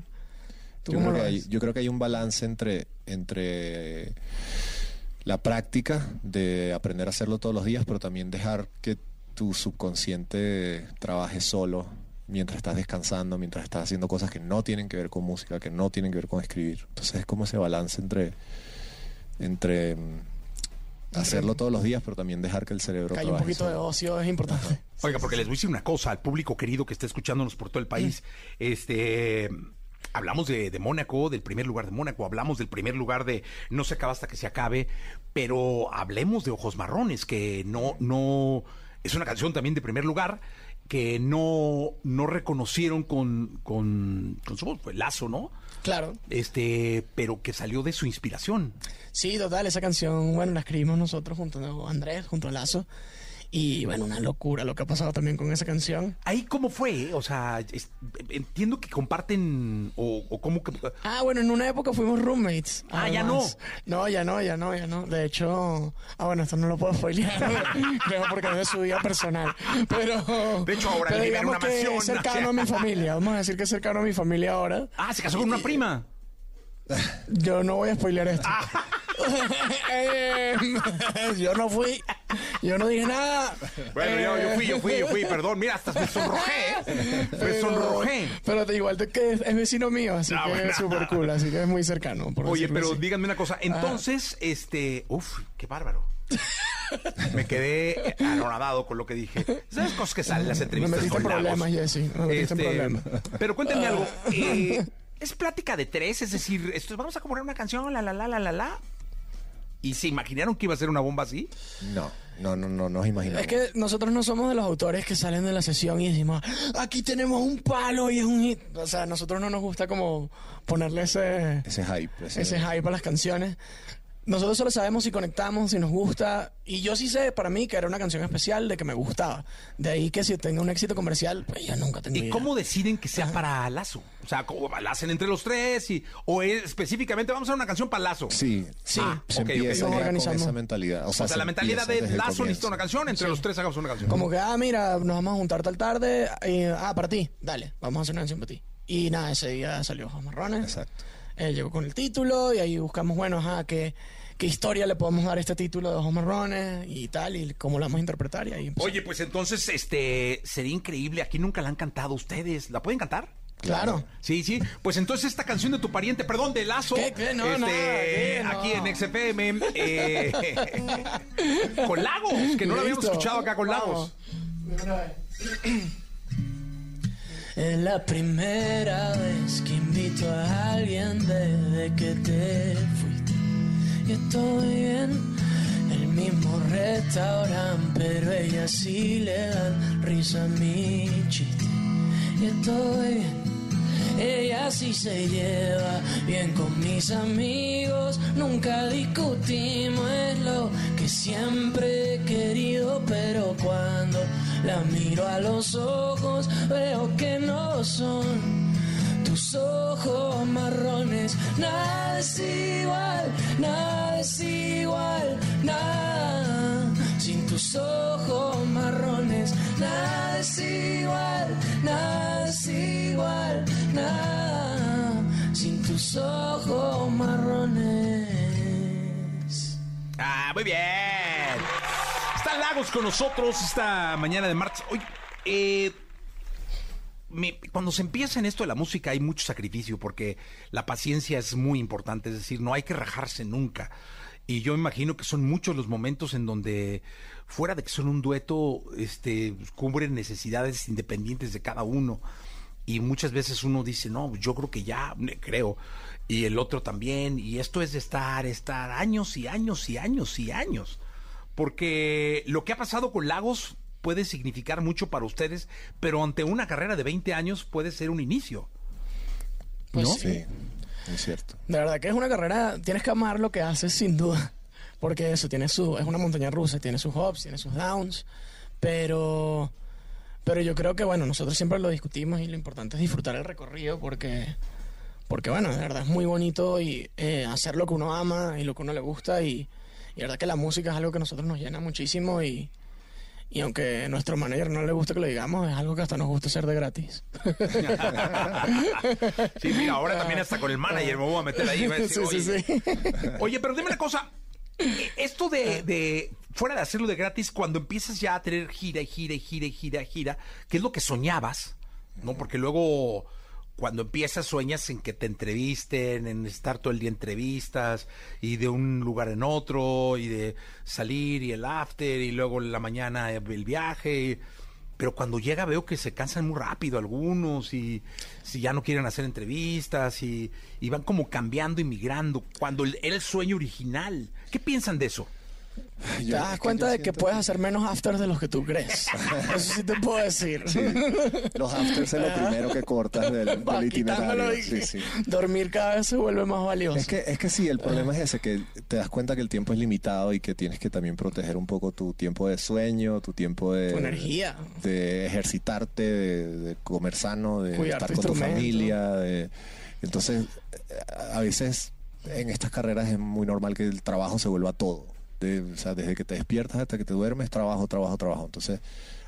L: ¿Tú
M: Yo
L: cómo
M: creo,
L: lo
M: hay, yo creo que hay un balance entre, entre la práctica de aprender a hacerlo todos los días, pero también dejar que tu subconsciente trabaje solo mientras estás descansando, mientras estás haciendo cosas que no tienen que ver con música, que no tienen que ver con escribir. Entonces es como ese balance entre, entre mm, hacerlo todos los días, pero también dejar que el cerebro
L: Que hay un poquito de ocio, es importante.
A: Oiga, porque les voy a decir una cosa al público querido que está escuchándonos por todo el país. Este. Hablamos de, de Mónaco, del primer lugar de Mónaco, hablamos del primer lugar de No se acaba hasta que se acabe, pero hablemos de Ojos Marrones, que no, no, es una canción también de primer lugar, que no, no reconocieron con, con, con su voz, fue Lazo, ¿no?
L: Claro.
A: Este, pero que salió de su inspiración.
L: Sí, total, esa canción, bueno, la escribimos nosotros junto a Andrés, junto a Lazo. Y bueno, una locura lo que ha pasado también con esa canción.
A: Ahí cómo fue, o sea, es- entiendo que comparten o, o cómo que
L: Ah, bueno, en una época fuimos roommates.
A: Ah, ya
L: además. No, ya no, ya no, ya no. De hecho, ah, bueno, esto no lo puedo spoilear, creo, porque no es de su vida personal. Pero.
A: De hecho, ahora
L: pero digamos
A: una
L: que
A: mansión,
L: es cercano a mi familia. Vamos a decir que es cercano a mi familia ahora.
A: Ah, se casó con una prima.
L: Yo no voy a spoilear esto. Eh, yo no fui. Yo no dije nada.
A: Bueno, yo, yo fui, yo fui, yo fui, perdón. Mira, hasta me sonrojé. ¿eh? Me sonrojé.
L: Pero de igual que es, es vecino mío, así
A: Ah,
L: que
A: bueno.
L: es súper cool, así que es muy cercano. por
A: Oye, pero
L: así.
A: díganme una cosa. Entonces, este. Uf, qué bárbaro. Me quedé anonadado con lo que dije. ¿Sabes cosas que salen en las
L: Me
A: entrevistas
L: metiste en
A: con Lagos?
L: problemas, Jessy. Me metiste
A: Este,
L: problemas.
A: Pero cuéntenme algo. eh, ¿Es plática de tres? Es decir, esto, vamos a componer una canción, la, la, la, la, la, la. ¿Y se imaginaron que iba a ser una bomba así?
M: No, no, no, no nos imaginamos.
L: Es que nosotros no somos de los autores que salen de la sesión y decimos, aquí tenemos un palo y es un hit. O sea, a nosotros no nos gusta como ponerle ese,
M: Ese hype. Ese,
L: ese hype a las canciones. Nosotros solo sabemos si conectamos, si nos gusta. Y yo sí sé para mí que era una canción especial de que me gustaba. De ahí que si tenga un éxito comercial, pues yo nunca tengo
A: ¿Y
L: idea.
A: cómo deciden que sea para Lazo? O sea, ¿cómo la hacen entre los tres? Y, ¿O es- específicamente vamos a hacer una canción para Lazo?
M: Sí,
L: Sí.
A: Ah,
M: se
A: ok, ok.
M: empieza
L: Nos
M: ya con
L: organizamos.
M: esa mentalidad. O
A: O
M: sea,
A: sea,
M: se
A: la mentalidad de Lazo necesita una canción, entre los tres hagamos una canción.
L: Como que, ah, mira, nos vamos a juntar tal tarde. y, ah, para ti, dale, vamos a hacer una canción para ti. Y nada, ese día salió Ojos Marrones.
M: Exacto.
L: Eh, llegó con el título y ahí buscamos, bueno, ajá, qué, qué historia le podemos dar a este título de Ojos Marrones y tal, y cómo la vamos a interpretar. Y ahí empezó.
A: Oye, pues entonces, este, sería increíble. Aquí nunca la han cantado ustedes. ¿La pueden cantar?
L: claro.
A: Sí, sí. Pues entonces esta canción de tu pariente, perdón, de Lazo.
L: ¿Qué, qué? No,
A: este,
L: nada, ¿qué? No.
A: Aquí en XFM. eh, con Lagos, que no lo habíamos escuchado acá con Lagos.
L: Es la primera vez que invito a alguien desde que te fuiste. Estoy en el mismo restaurante, pero ella sí le dan risa a mi chiste. Y estoy bien. Ella sí se lleva bien con mis amigos, nunca discutimos, es lo que siempre he querido, pero cuando la miro a los ojos veo que no son tus ojos marrones, nada es igual, nada es igual, nada. Sin tus ojos marrones, nada es igual, nada es igual, nada. Sin tus ojos marrones.
A: Ah, muy bien. Está Lagos con nosotros esta mañana de martes. Eh, cuando se empieza en esto de la música hay mucho sacrificio porque la paciencia es muy importante, es decir, no hay que rajarse nunca. Y yo imagino que son muchos los momentos en donde, fuera de que son un dueto, este, cubren necesidades independientes de cada uno. Y muchas veces uno dice, no, yo creo que ya, creo. Y el otro también. Y esto es estar, estar años y años y años y años. Porque lo que ha pasado con Lagos puede significar mucho para ustedes, pero ante una carrera de 20 años puede ser un inicio.
L: Pues
A: ¿No?
L: sí.
M: Sí, es cierto.
L: De verdad que es una carrera, tienes que amar lo que haces sin duda, porque eso tiene su, es una montaña rusa, tiene sus ups, tiene sus downs, pero, pero yo creo que bueno, nosotros siempre lo discutimos y lo importante es disfrutar el recorrido porque, porque bueno, de verdad es muy bonito y eh, hacer lo que uno ama y lo que uno le gusta y, y de verdad que la música es algo que a nosotros nos llena muchísimo y, y aunque a nuestro manager no le guste que lo digamos, es algo que hasta nos gusta hacer de gratis.
A: Sí, mira, ahora también hasta con el manager me voy a meter ahí. a decir,
L: Sí, sí,
A: oye,
L: sí.
A: Oye, pero dime una cosa. Esto de, de, fuera de hacerlo de gratis, cuando empiezas ya a tener gira y gira y gira y gira y gira, ¿qué es lo que soñabas? ¿No? Porque luego, cuando empiezas, sueñas en que te entrevisten, en estar todo el día en entrevistas, y de un lugar en otro, y de salir y el after, y luego la mañana el viaje. pero cuando llega veo que se cansan muy rápido algunos y si ya no quieren hacer entrevistas y, van como cambiando y migrando cuando era el sueño original. ¿Qué piensan de eso?
L: Te das cuenta de que puedes hacer menos afters de los que tú crees. Eso sí te puedo decir.
M: Sí. Los afters es lo primero que cortas del, itinerario.
L: y-
M: Sí, sí.
L: Dormir cada vez se vuelve más valioso.
M: Es que, es que sí, el problema es ese, que te das cuenta que el tiempo es limitado y que tienes que también proteger un poco tu tiempo de sueño, tu tiempo de...
L: Tu energía.
M: De ejercitarte, de, de comer sano, de
L: Cuidar
M: estar
L: tu
M: con tu familia. de- entonces, eh, a veces en estas carreras es muy normal que el trabajo se vuelva todo. De- o sea, desde que te despiertas hasta que te duermes, trabajo, trabajo, trabajo. Entonces,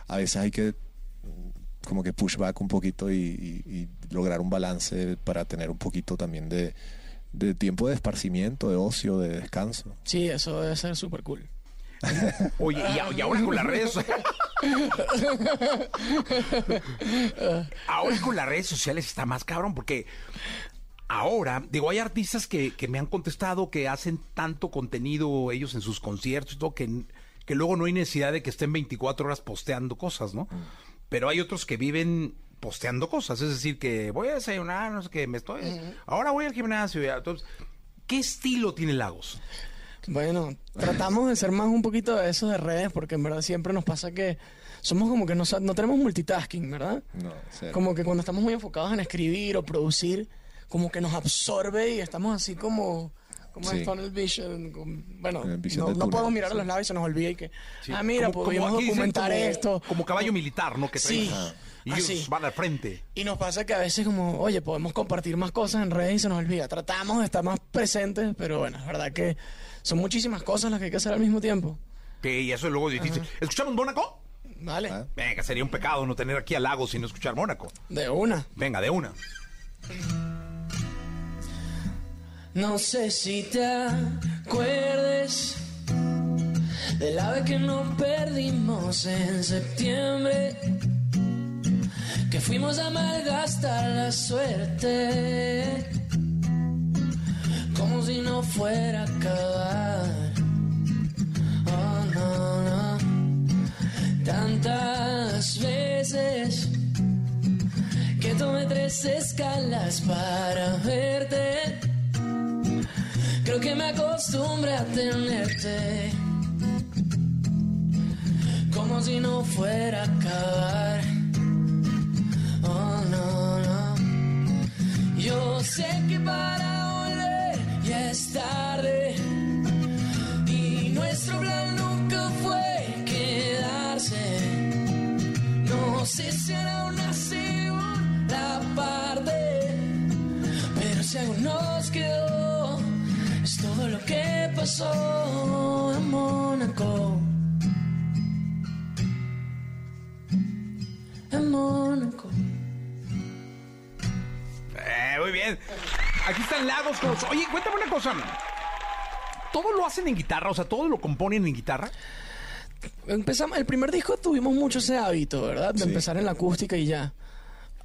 M: a veces hay que mm, como que push back un poquito y, y- y lograr un balance para tener un poquito también de, de tiempo de esparcimiento, de ocio, de descanso.
L: Sí, eso debe ser súper cool.
A: Oye, y, y ahora con las redes Ahora con las redes sociales está más cabrón porque ahora, digo, hay artistas que, que me han contestado que hacen tanto contenido ellos en sus conciertos y todo que, que luego no hay necesidad de que estén 24 horas posteando cosas, ¿no? Pero hay otros que viven posteando cosas, es decir, que voy a desayunar, no sé qué, me estoy... Ahora voy al gimnasio. ya. Entonces, ¿qué estilo tiene Lagos?
L: Bueno, tratamos de ser más un poquito de eso de redes, porque en verdad siempre nos pasa que somos como que no, no tenemos multitasking, ¿verdad?
M: No, cero.
L: Como que cuando estamos muy enfocados en escribir o producir, como que nos absorbe y estamos así como... Como
M: Sí.
L: en Tunnel Vision, con- bueno, no,
M: de
L: no
M: túnel,
L: podemos mirar a los lados y se nos olvida y que,
A: Sí.
L: ah, mira,
A: Como- como dicen,
L: documentar
A: como-
L: esto.
A: Como caballo militar, ¿no? Que
L: Sí.
A: Y ellos van al frente.
L: Y nos pasa que a veces como, oye, podemos compartir más cosas en redes y se nos olvida. Tratamos de estar más presentes, pero bueno, es verdad que son muchísimas cosas las que hay que hacer al mismo tiempo.
A: Que y eso es luego difícil. ¿Escuchamos Mónaco?
L: Vale,
M: Ah.
A: Venga, sería un pecado no tener aquí a Lagos sin escuchar Mónaco.
L: de una.
A: Venga, de una.
J: No sé si te acuerdes del ave que nos perdimos en septiembre, que fuimos a malgastar la suerte, como si no fuera a acabar. Oh, no, no. Tantas veces que tomé tres escalas para verte. Creo que me acostumbré a tenerte como si no fuera a acabar. Oh, no, no. Yo sé que para volver ya es tarde y nuestro plan nunca fue quedarse. No sé si hará una segunda parte, pero si algo nos quedó, todo lo que pasó en Mónaco. En Mónaco.
A: Eh, muy bien. Aquí están Lagos con los- Oye, cuéntame una cosa. ¿Todo lo hacen en guitarra? O sea, ¿todo lo componen en guitarra?
L: Empezamos, el primer disco tuvimos mucho ese hábito, ¿verdad? De
M: Sí.
L: empezar en la acústica y ya.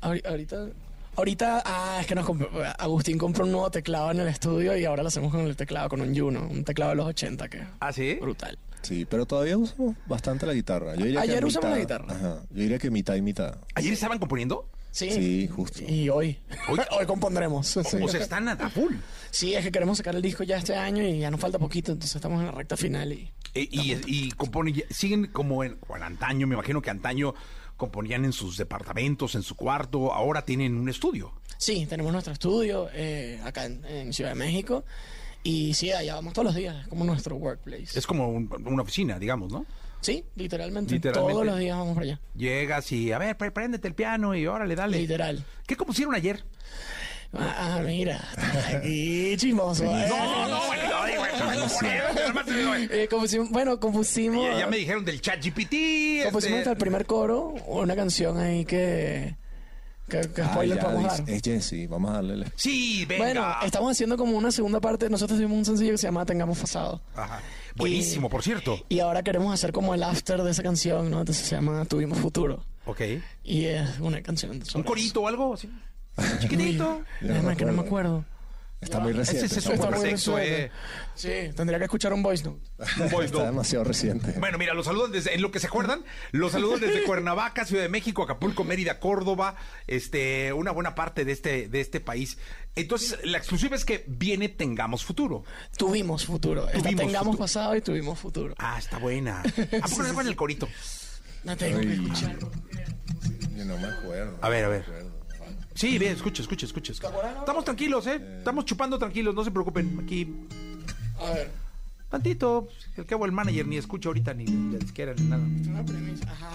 L: Ahori- Ahorita, ahorita, ah, es que nos compró- Agustín compró un nuevo teclado en el estudio y ahora lo hacemos con el teclado, con un Juno, un teclado de los 80 que es
A: ¿Ah, sí?
L: brutal.
M: Sí, pero todavía usamos bastante la guitarra. Yo diría que
L: Ayer usamos la guitarra.
M: Ajá. Yo diría que mitad y mitad.
A: ¿Ayer estaban componiendo?
L: Sí.
M: Sí, justo.
L: Y hoy.
A: Hoy-
L: Hoy, compondremos. Sí.
A: O sea, están a full.
L: Sí, es que queremos sacar el disco ya este año y ya nos falta poquito, entonces estamos en la recta final y...
A: Eh, y, y componen, siguen como en antaño, me imagino que antaño componían en sus departamentos, en su cuarto, ahora tienen un estudio.
L: Sí, tenemos nuestro estudio eh, acá en, en Ciudad de México y sí, allá vamos todos los días, es como nuestro workplace.
A: Es como un- una oficina, digamos, ¿no?
L: Sí, literalmente,
A: Literalmente.
L: todos los días vamos para allá.
A: Llegas y, a ver, préndete el piano y órale, dale.
L: Literal.
A: ¿Qué compusieron ayer?
L: Ah, mira, aquí chismoso. ¿eh?
A: No, no, bueno, no, digo, eh.
L: Compusimos- bueno, compusimos...
A: Ya, ya me dijeron del chat GPT.
L: Compusimos hasta el primer coro, una canción ahí que... que, que
M: Ah,
L: spoiler
M: ya,
L: dar.
M: Es Jesse, vamos a darle.
A: Sí, venga.
L: Bueno, estamos haciendo como una segunda parte. Nosotros tuvimos un sencillo que se llama Tengamos Pasado.
A: Ajá. Buenísimo,
L: Y-
A: por cierto.
L: Y ahora queremos hacer como el after de esa canción, ¿no? Entonces se llama Tuvimos Futuro.
A: Ok.
L: Y es una canción
A: ¿Un corito o algo así? Chiquitito.
L: Uy, déjame que no me acuerdo.
M: Está muy
A: Ese
M: reciente.
A: es
M: está
A: súper
M: muy
A: sexo,
L: reciente.
A: eh.
L: Sí, tendría que escuchar un voice note.
A: Un voice
M: Está
A: note.
M: demasiado reciente.
A: Bueno, mira, los saludan desde, en lo que se acuerdan, los saludan desde Cuernavaca, Ciudad de México, Acapulco, Mérida, Córdoba, este, una buena parte de este, de este país. Entonces, la exclusiva es que viene Tengamos Futuro.
L: Tuvimos futuro. Está
A: Tuvimos
L: tengamos
A: futuro.
L: pasado y tuvimos futuro.
A: Ah, está buena. ¿A poco no el corito?
L: No tengo que
M: Ay.
L: escuchar.
M: Yo no me acuerdo.
A: A ver, a ver. Sí, bien, escucha, escucha, escucha. Estamos tranquilos, ¿eh? Estamos chupando tranquilos, no se preocupen. Aquí,
L: A ver.
A: tantito. El cabo el manager ni escucha ahorita ni la disquera ni nada.
L: Una premisa. Ajá.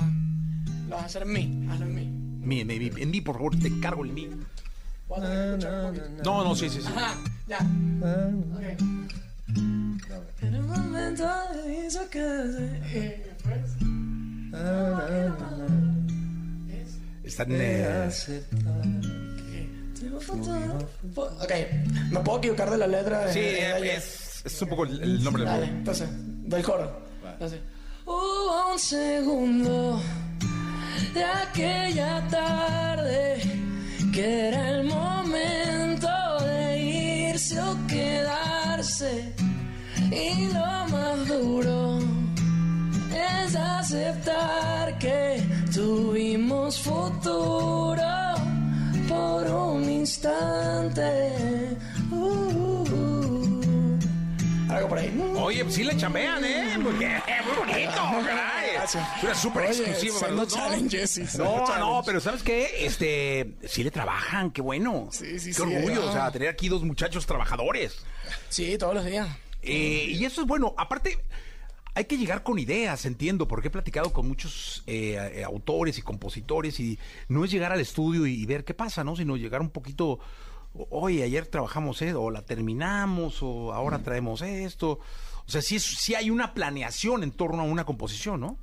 L: Lo vas a hacer en mí. Hazlo en mí.
A: Mi, mi, mi- en mí, por favor, te encargo el mí. No, no, sí, sí, sí.
L: Ajá, ya. Ok.
J: En el momento de
L: Eh, después.
A: Están. eh.
L: Ok, me puedo equivocar de la letra.
A: sí, eh,
L: ayer?
A: es, es un poco el, el nombre del
L: Dale, entonces, del coro.
J: Hubo un segundo de aquella tarde que era el momento de irse o quedarse. Y lo más duro es aceptar que tuvimos futuro por un instante. Uh, uh, uh.
L: algo por ahí.
A: Oye, pues sí le chambean, ¿eh? Muy bonito, caray. Una súper exclusiva. ¿no? No, no, pero ¿sabes qué? Este, sí le trabajan, qué bueno.
L: Sí, sí,
A: Qué
L: sí,
A: orgullo,
L: ah.
A: o sea, tener aquí dos muchachos trabajadores.
L: Sí, todos los días.
A: Eh, y eso es bueno. Aparte, hay que llegar con ideas, entiendo, porque he platicado con muchos eh, eh, autores y compositores y no es llegar al estudio y, ver qué pasa, ¿no? Sino llegar un poquito, oye, ayer trabajamos, ¿eh? o la terminamos, o ahora traemos esto. O sea, sí, sí hay una planeación en torno a una composición, ¿no?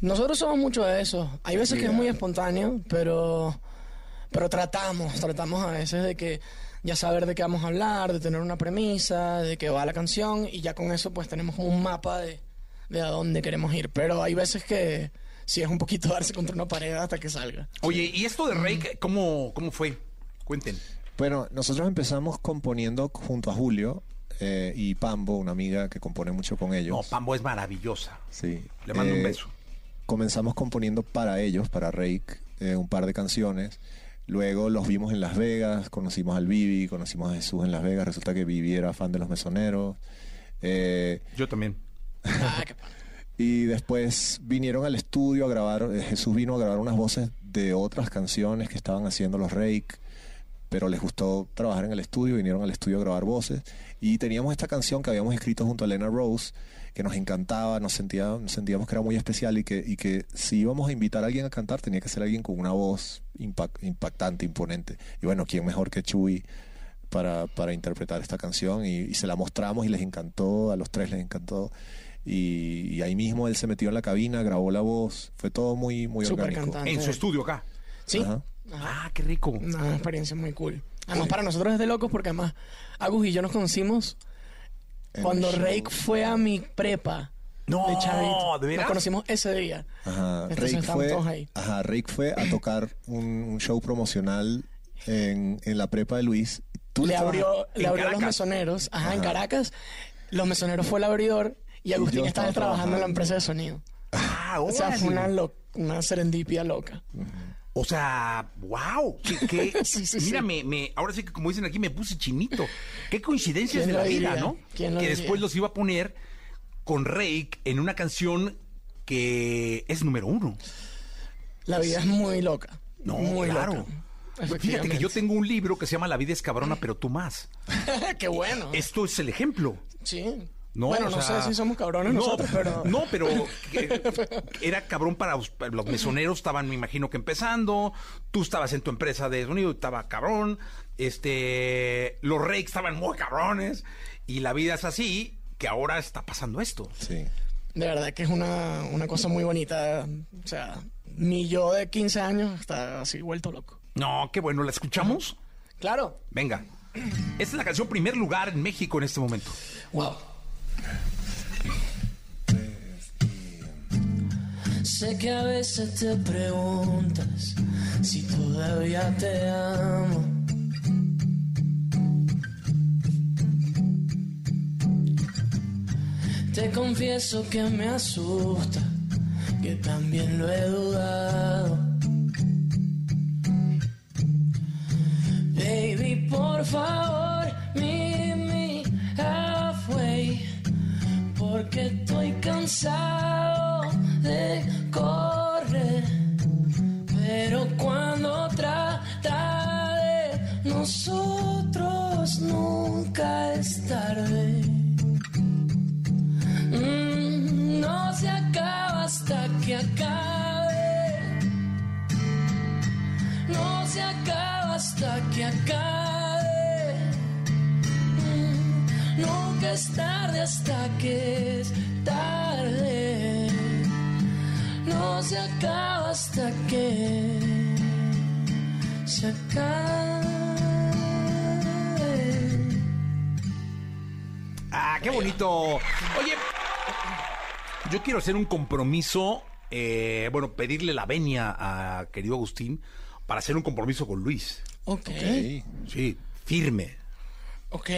L: Nosotros somos mucho de eso. Hay veces que es muy espontáneo, pero, pero tratamos, tratamos a veces de que ya saber de qué vamos a hablar, de tener una premisa, de qué va la canción y ya con eso pues tenemos como un mapa de, de a dónde queremos ir. Pero hay veces que sí es un poquito darse contra una pared hasta que salga.
A: Oye, ¿y esto de Rake, cómo, cómo fue? Cuenten.
M: Bueno, nosotros empezamos componiendo junto a Julio eh, y Pambo, una amiga que compone mucho con ellos.
A: No, Pambo es maravillosa.
M: Sí.
A: Le mando un
M: Eh,
A: beso.
M: Comenzamos componiendo para ellos, para Rake, eh, un par de canciones. Luego los vimos en Las Vegas, conocimos al Vivi, conocimos a Jesús en Las Vegas. Resulta que Vivi era fan de los mesoneros. Eh,
A: Yo también.
M: y después vinieron al estudio a grabar, eh, Jesús vino a grabar unas voces de otras canciones que estaban haciendo los Rake, pero les gustó trabajar en el estudio, vinieron al estudio a grabar voces. Y teníamos esta canción que habíamos escrito junto a Elena Rose, que nos encantaba, nos, sentía, nos sentíamos que era muy especial y que, si íbamos a invitar a alguien a cantar tenía que ser alguien con una voz impact- impactante, imponente. Y bueno, ¿quién mejor que Chuy? Para, para interpretar esta canción y se la mostramos y les encantó, a los tres les encantó. Y, y ahí mismo él se metió en la cabina, grabó la voz, fue todo muy, muy orgánico.
L: cantante.
A: En su estudio acá.
L: Sí.
M: Ajá.
A: Ah, qué rico.
L: Una experiencia muy cool. Además, para nosotros es de locos porque además Agus y yo nos conocimos
M: En
L: cuando. Rake fue a mi prepa.
A: No,
L: de chavito.
A: ¿de veras?
L: Nos conocimos ese día.
M: Ajá, Rake fue,
L: ahí.
M: ajá, Rake fue a tocar un, un show promocional en, en la prepa de Luis. Tú
L: le abrió, le abrió a los mesoneros, ajá, en. Caracas. Los mesoneros fue el abridor y Agustín estaba, trabajando en la empresa de sonido.
A: Ah,
L: O sea, fue una, lo- una serendipia loca.
A: O sea, wow. Que, que-
L: Sí, sí,
A: mira,
L: sí.
A: Me, me- ahora sí que como dicen aquí, me puse chinito. Qué coincidencias de
L: ¿Quién
A: la vida? ¿no?
L: ¿Quién lo
A: que
L: diría?
A: después los iba a poner con Rake en una canción que es número uno.
L: La vida es muy loca.
A: No,
L: muy
A: claro.
L: loca.
A: Fíjate que yo tengo un libro que se llama La vida es cabrona, pero tú más.
L: Qué bueno.
A: Esto es el ejemplo.
L: Sí.
A: No,
L: bueno,
A: o
L: no
A: sea,
L: sé si somos cabrones
A: no,
L: nosotros, pero...
A: No, pero era cabrón para los, para los mesoneros, estaban, me imagino que empezando. Tú estabas en tu empresa de sonido, estaba cabrón. Este, los Rakes estaban muy cabrones. Y la vida es así, que ahora está pasando esto.
M: Sí.
L: De verdad que es una, una cosa muy bonita. O sea, mi yo de 15 años está así vuelto loco.
A: No, qué bueno, ¿la escuchamos?
L: Claro.
A: Venga. Esta es la canción primer lugar en México en este momento.
L: Wow.
J: Sé que a veces te preguntas si todavía te amo. Te confieso que me asusta, que también lo he dudado. Baby, por favor, meet me. Porque estoy cansado de correr. Pero cuando trata de nosotros, nunca es tarde.
A: Ah, qué bonito. Oye, yo quiero hacer un compromiso, eh, bueno, pedirle la venia a querido Agustín para hacer un compromiso con Luis.
L: Ok.
A: Sí, firme,
L: Ok.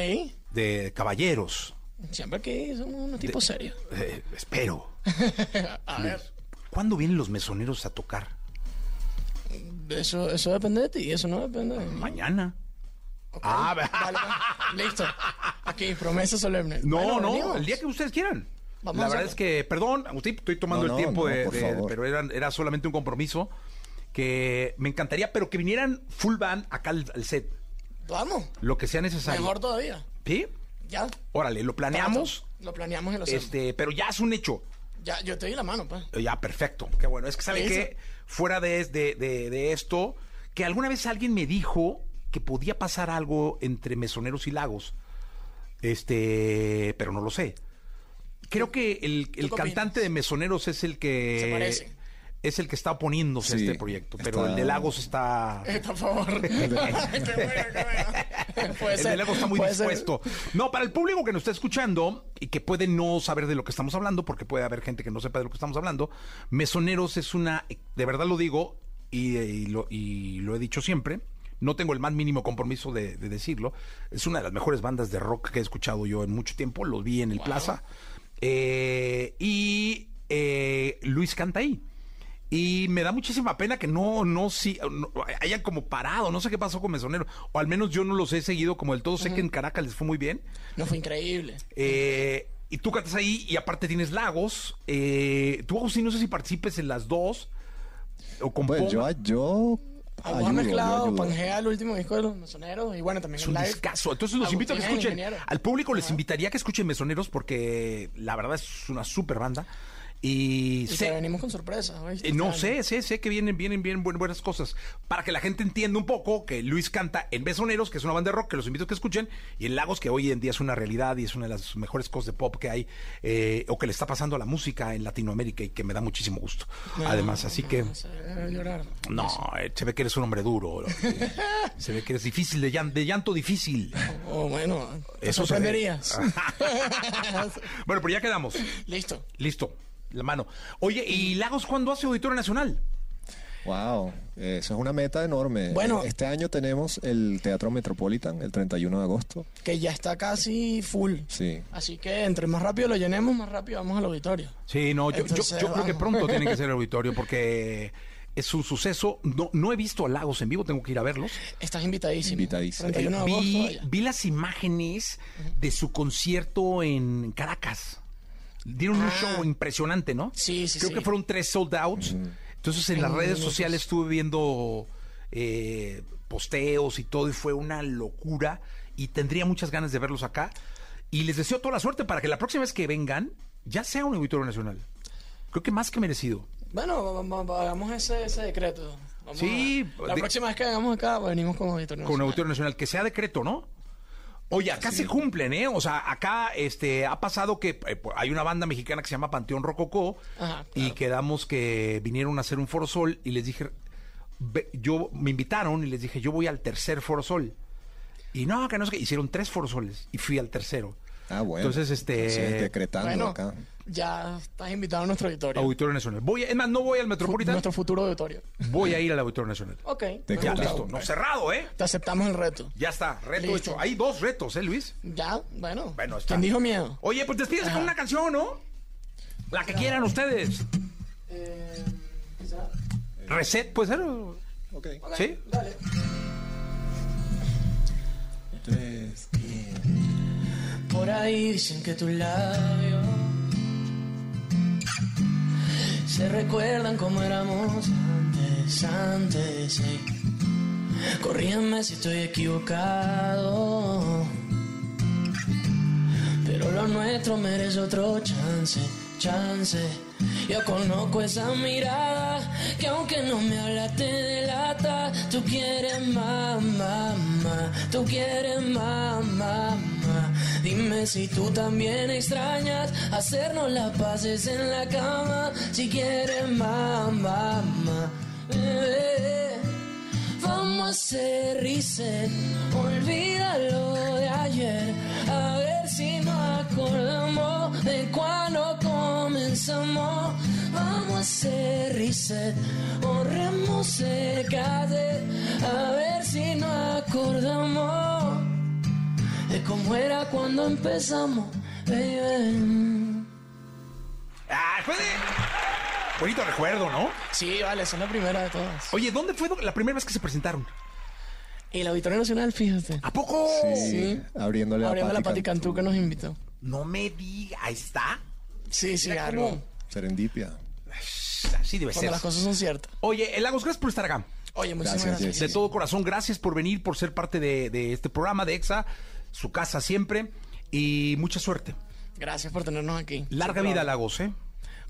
A: de caballeros.
L: Siempre que somos unos tipos serios.
A: Eh, espero.
L: A ver.
A: ¿Cuándo vienen los mesoneros a tocar?
L: Eso, eso depende de ti, eso no depende de mí.
A: Mañana. Ah,
L: pues. Listo. Aquí promesa solemne.
A: No,
L: Bueno,
A: no,
L: venimos.
A: el día que ustedes quieran.
L: Vamos
A: la verdad es que, perdón, Agustín, estoy tomando
M: No,
A: el tiempo
M: no,
A: de,
M: por
A: de-
M: favor.
A: pero era, era solamente un compromiso que me encantaría, pero que vinieran full band acá al, al set,
L: Vamos,
A: lo que sea necesario.
L: mejor todavía.
A: ¿Sí?
L: Ya.
A: Órale, lo planeamos.
L: Lo planeamos y lo hacemos.
A: este, pero ya es un hecho.
L: Ya, yo te di la mano, pues.
A: Ya, perfecto. Qué bueno. Es que, ¿saben qué? Fuera de, de, de- de esto, que alguna vez alguien me dijo que podía pasar algo entre Mesoneros y Lagos. Este, pero no lo sé. Creo que el, el cantante de Mesoneros es el que...
L: Se parece.
A: Es el que está oponiéndose
M: Sí,
A: a este proyecto, pero
M: está-
A: el de Lagos está...
L: Está a favor. qué bueno, qué bueno. Puede
A: el
L: ser,
A: de Lagos está muy
L: ser.
A: dispuesto. No, para el público que nos está escuchando y que puede no saber de lo que estamos hablando, porque puede haber gente que no sepa de lo que estamos hablando, Mesoneros es una, de verdad lo digo y, y lo, y lo he dicho siempre, no tengo el más mínimo compromiso de, de decirlo, es una de las mejores bandas de rock que he escuchado yo en mucho tiempo, lo vi en el Plaza, Eh, y eh, Luis canta ahí. Y me da muchísima pena que no, no, no, hayan como parado, no sé qué pasó con Mesonero, o al menos yo no los he seguido como del todo, sé que en Caracas les fue muy bien.
L: No, fue increíble.
A: Eh, y tú cantas ahí y aparte tienes Lagos. Eh, tú, Agustín, no sé si participes en las dos o.
M: Pues yo, yo
L: Hemos
M: ayudo,
L: mezclado. Pangea, el último disco de los mesoneros, y bueno, también
A: Es un
L: live.
A: discazo. Entonces los invito a que
L: Agustín es
A: escuchen.
L: ingeniero.
A: Al público les invitaría a que escuchen Mesoneros porque la verdad es una super banda. Y,
L: Y
A: sé-
L: venimos con sorpresas. ¿oíste?
A: Eh, no
L: Este
A: sé, sé, sé que vienen, vienen bien buen- buenas cosas. Para que la gente entienda un poco que Luis canta en Besoneros, que es una banda de rock, que los invito a que escuchen, y en Lagos, que hoy en día es una realidad y es una de las mejores cosas de pop que hay, eh, o que le está pasando a la música en Latinoamérica y que me da muchísimo gusto.
L: No,
A: Además, así que...
L: no llorar.
A: Eh, se ve que eres un hombre duro. se ve que eres difícil, de, llan- de llanto difícil.
L: Oh, bueno, te
A: Eso
L: sorprenderías.
A: Bueno, pero ya quedamos.
L: Listo.
A: Listo, la mano. Oye, ¿y Lagos cuándo hace Auditorio Nacional?
M: Wow, eso es una meta enorme.
L: Bueno.
M: Este año tenemos el Teatro Metropolitan el 31 de agosto.
L: Que ya está casi full.
M: Sí.
L: Así que entre más rápido lo llenemos, más rápido vamos al auditorio.
A: Sí, no, yo, yo-
L: Entonces,
A: yo creo que pronto tiene que ser el auditorio porque es un suceso. No, no he visto a Lagos en vivo, tengo que ir a verlos.
L: Estás invitadísimo.
M: Invitadísimo.
L: 31 de agosto.
A: Vi,
L: allá.
A: vi las imágenes de su concierto en Caracas. Dieron un
L: Ah.
A: show impresionante, ¿no?
L: Sí, sí,
A: Creo
L: sí.
A: que fueron tres sold outs. Entonces en las redes sociales estuve viendo eh, posteos y todo y fue una locura y tendría muchas ganas de verlos acá. Y les deseo toda la suerte para que la próxima vez que vengan ya sea un auditorio nacional. Creo que más que merecido.
L: Bueno, hagamos ese, ese decreto. Vamos
A: Sí,
L: a- la
A: de-
L: próxima vez que hagamos acá, venimos con auditorio.
A: con
L: Nacional.
A: Auditorio Nacional, que sea decreto, ¿no? Oye, acá se cumplen, ¿eh? O sea, acá este, ha pasado que eh, hay una banda mexicana que se llama Panteón Rococó
L: Ajá,
A: y quedamos que vinieron a hacer un Foro Sol y les dije, ve- yo me invitaron y les dije, yo voy al tercer Foro Sol. Y no, que no sé qué, hicieron tres Foro Soles y fui al tercero.
M: Ah, bueno.
A: Entonces, este...
M: Decretando
L: Bueno,
M: acá.
L: Ya estás invitado a nuestro auditorio.
A: Auditorio Nacional. Voy, es más, no voy al Metropolitan,
L: Nuestro futuro auditorio.
A: voy a ir al Auditorio Nacional.
L: Ok.
M: Te
A: Ya, listo. No, cerrado, ¿eh?
L: Te aceptamos el reto.
A: Ya está, reto
L: Listo.
A: hecho. Hay dos retos, ¿eh, Luis?
L: Ya, bueno.
A: Bueno, está.
L: ¿Quién dijo miedo?
A: Oye, pues despídese
L: Ajá.
A: con una canción, ¿no? La que quieran ustedes.
L: Eh,
A: Reset, puede ser.
M: Ok.
A: ¿Sí?
L: Dale.
M: Tres.
J: Por ahí dicen que tus labios se recuerdan como éramos antes, antes. sí. Corrígeme si estoy equivocado. Pero lo nuestro merece otro chance, chance. Yo conozco esa mirada que aunque no me habla te delata. Tú quieres más, más, más. Tú quieres más, más, más. Dime si tú también extrañas hacernos las paces en la cama. Si quieres más. Bebé. Vamos a hacer reset, olvídalo de ayer. A ver si nos acordamos de cuando comenzamos. Vamos a hacer reset, borremos el cassette. A ver si nos acordamos de cómo era cuando empezamos, baby.
A: Ah, fue de... Bonito recuerdo, ¿no?
L: Sí, vale, es la primera de todas.
A: Oye, ¿dónde fue la primera vez que se presentaron?
N: El Auditorio Nacional, fíjate.
A: ¿A poco?
M: Sí, abriéndole,
N: Abriendo
M: a
N: la
M: Patti
N: Pati Cantú que nos invitó.
A: No me diga, ahí está.
N: Sí, sí, algo.
M: Serendipia.
A: Así debe
N: Cuando
A: ser.
N: las cosas son ciertas.
A: Oye, el Lagos, gracias por estar acá.
N: Oye, muchísimas
M: Gracias,
N: gracias.
A: De todo corazón, gracias por venir, por ser parte de, de este programa de EXA, su casa siempre, y mucha suerte.
N: Gracias por tenernos aquí.
A: Larga vida, Lagos, ¿eh?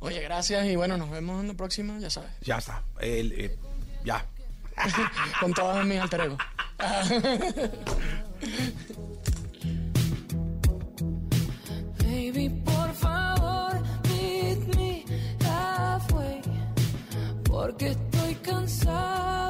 N: Oye, gracias y bueno, nos vemos en la próxima, ya sabes.
A: Ya está. El, eh, ya.
N: Con todos mis alter ego.
L: Baby, por favor, meet me halfway. Porque estoy cansado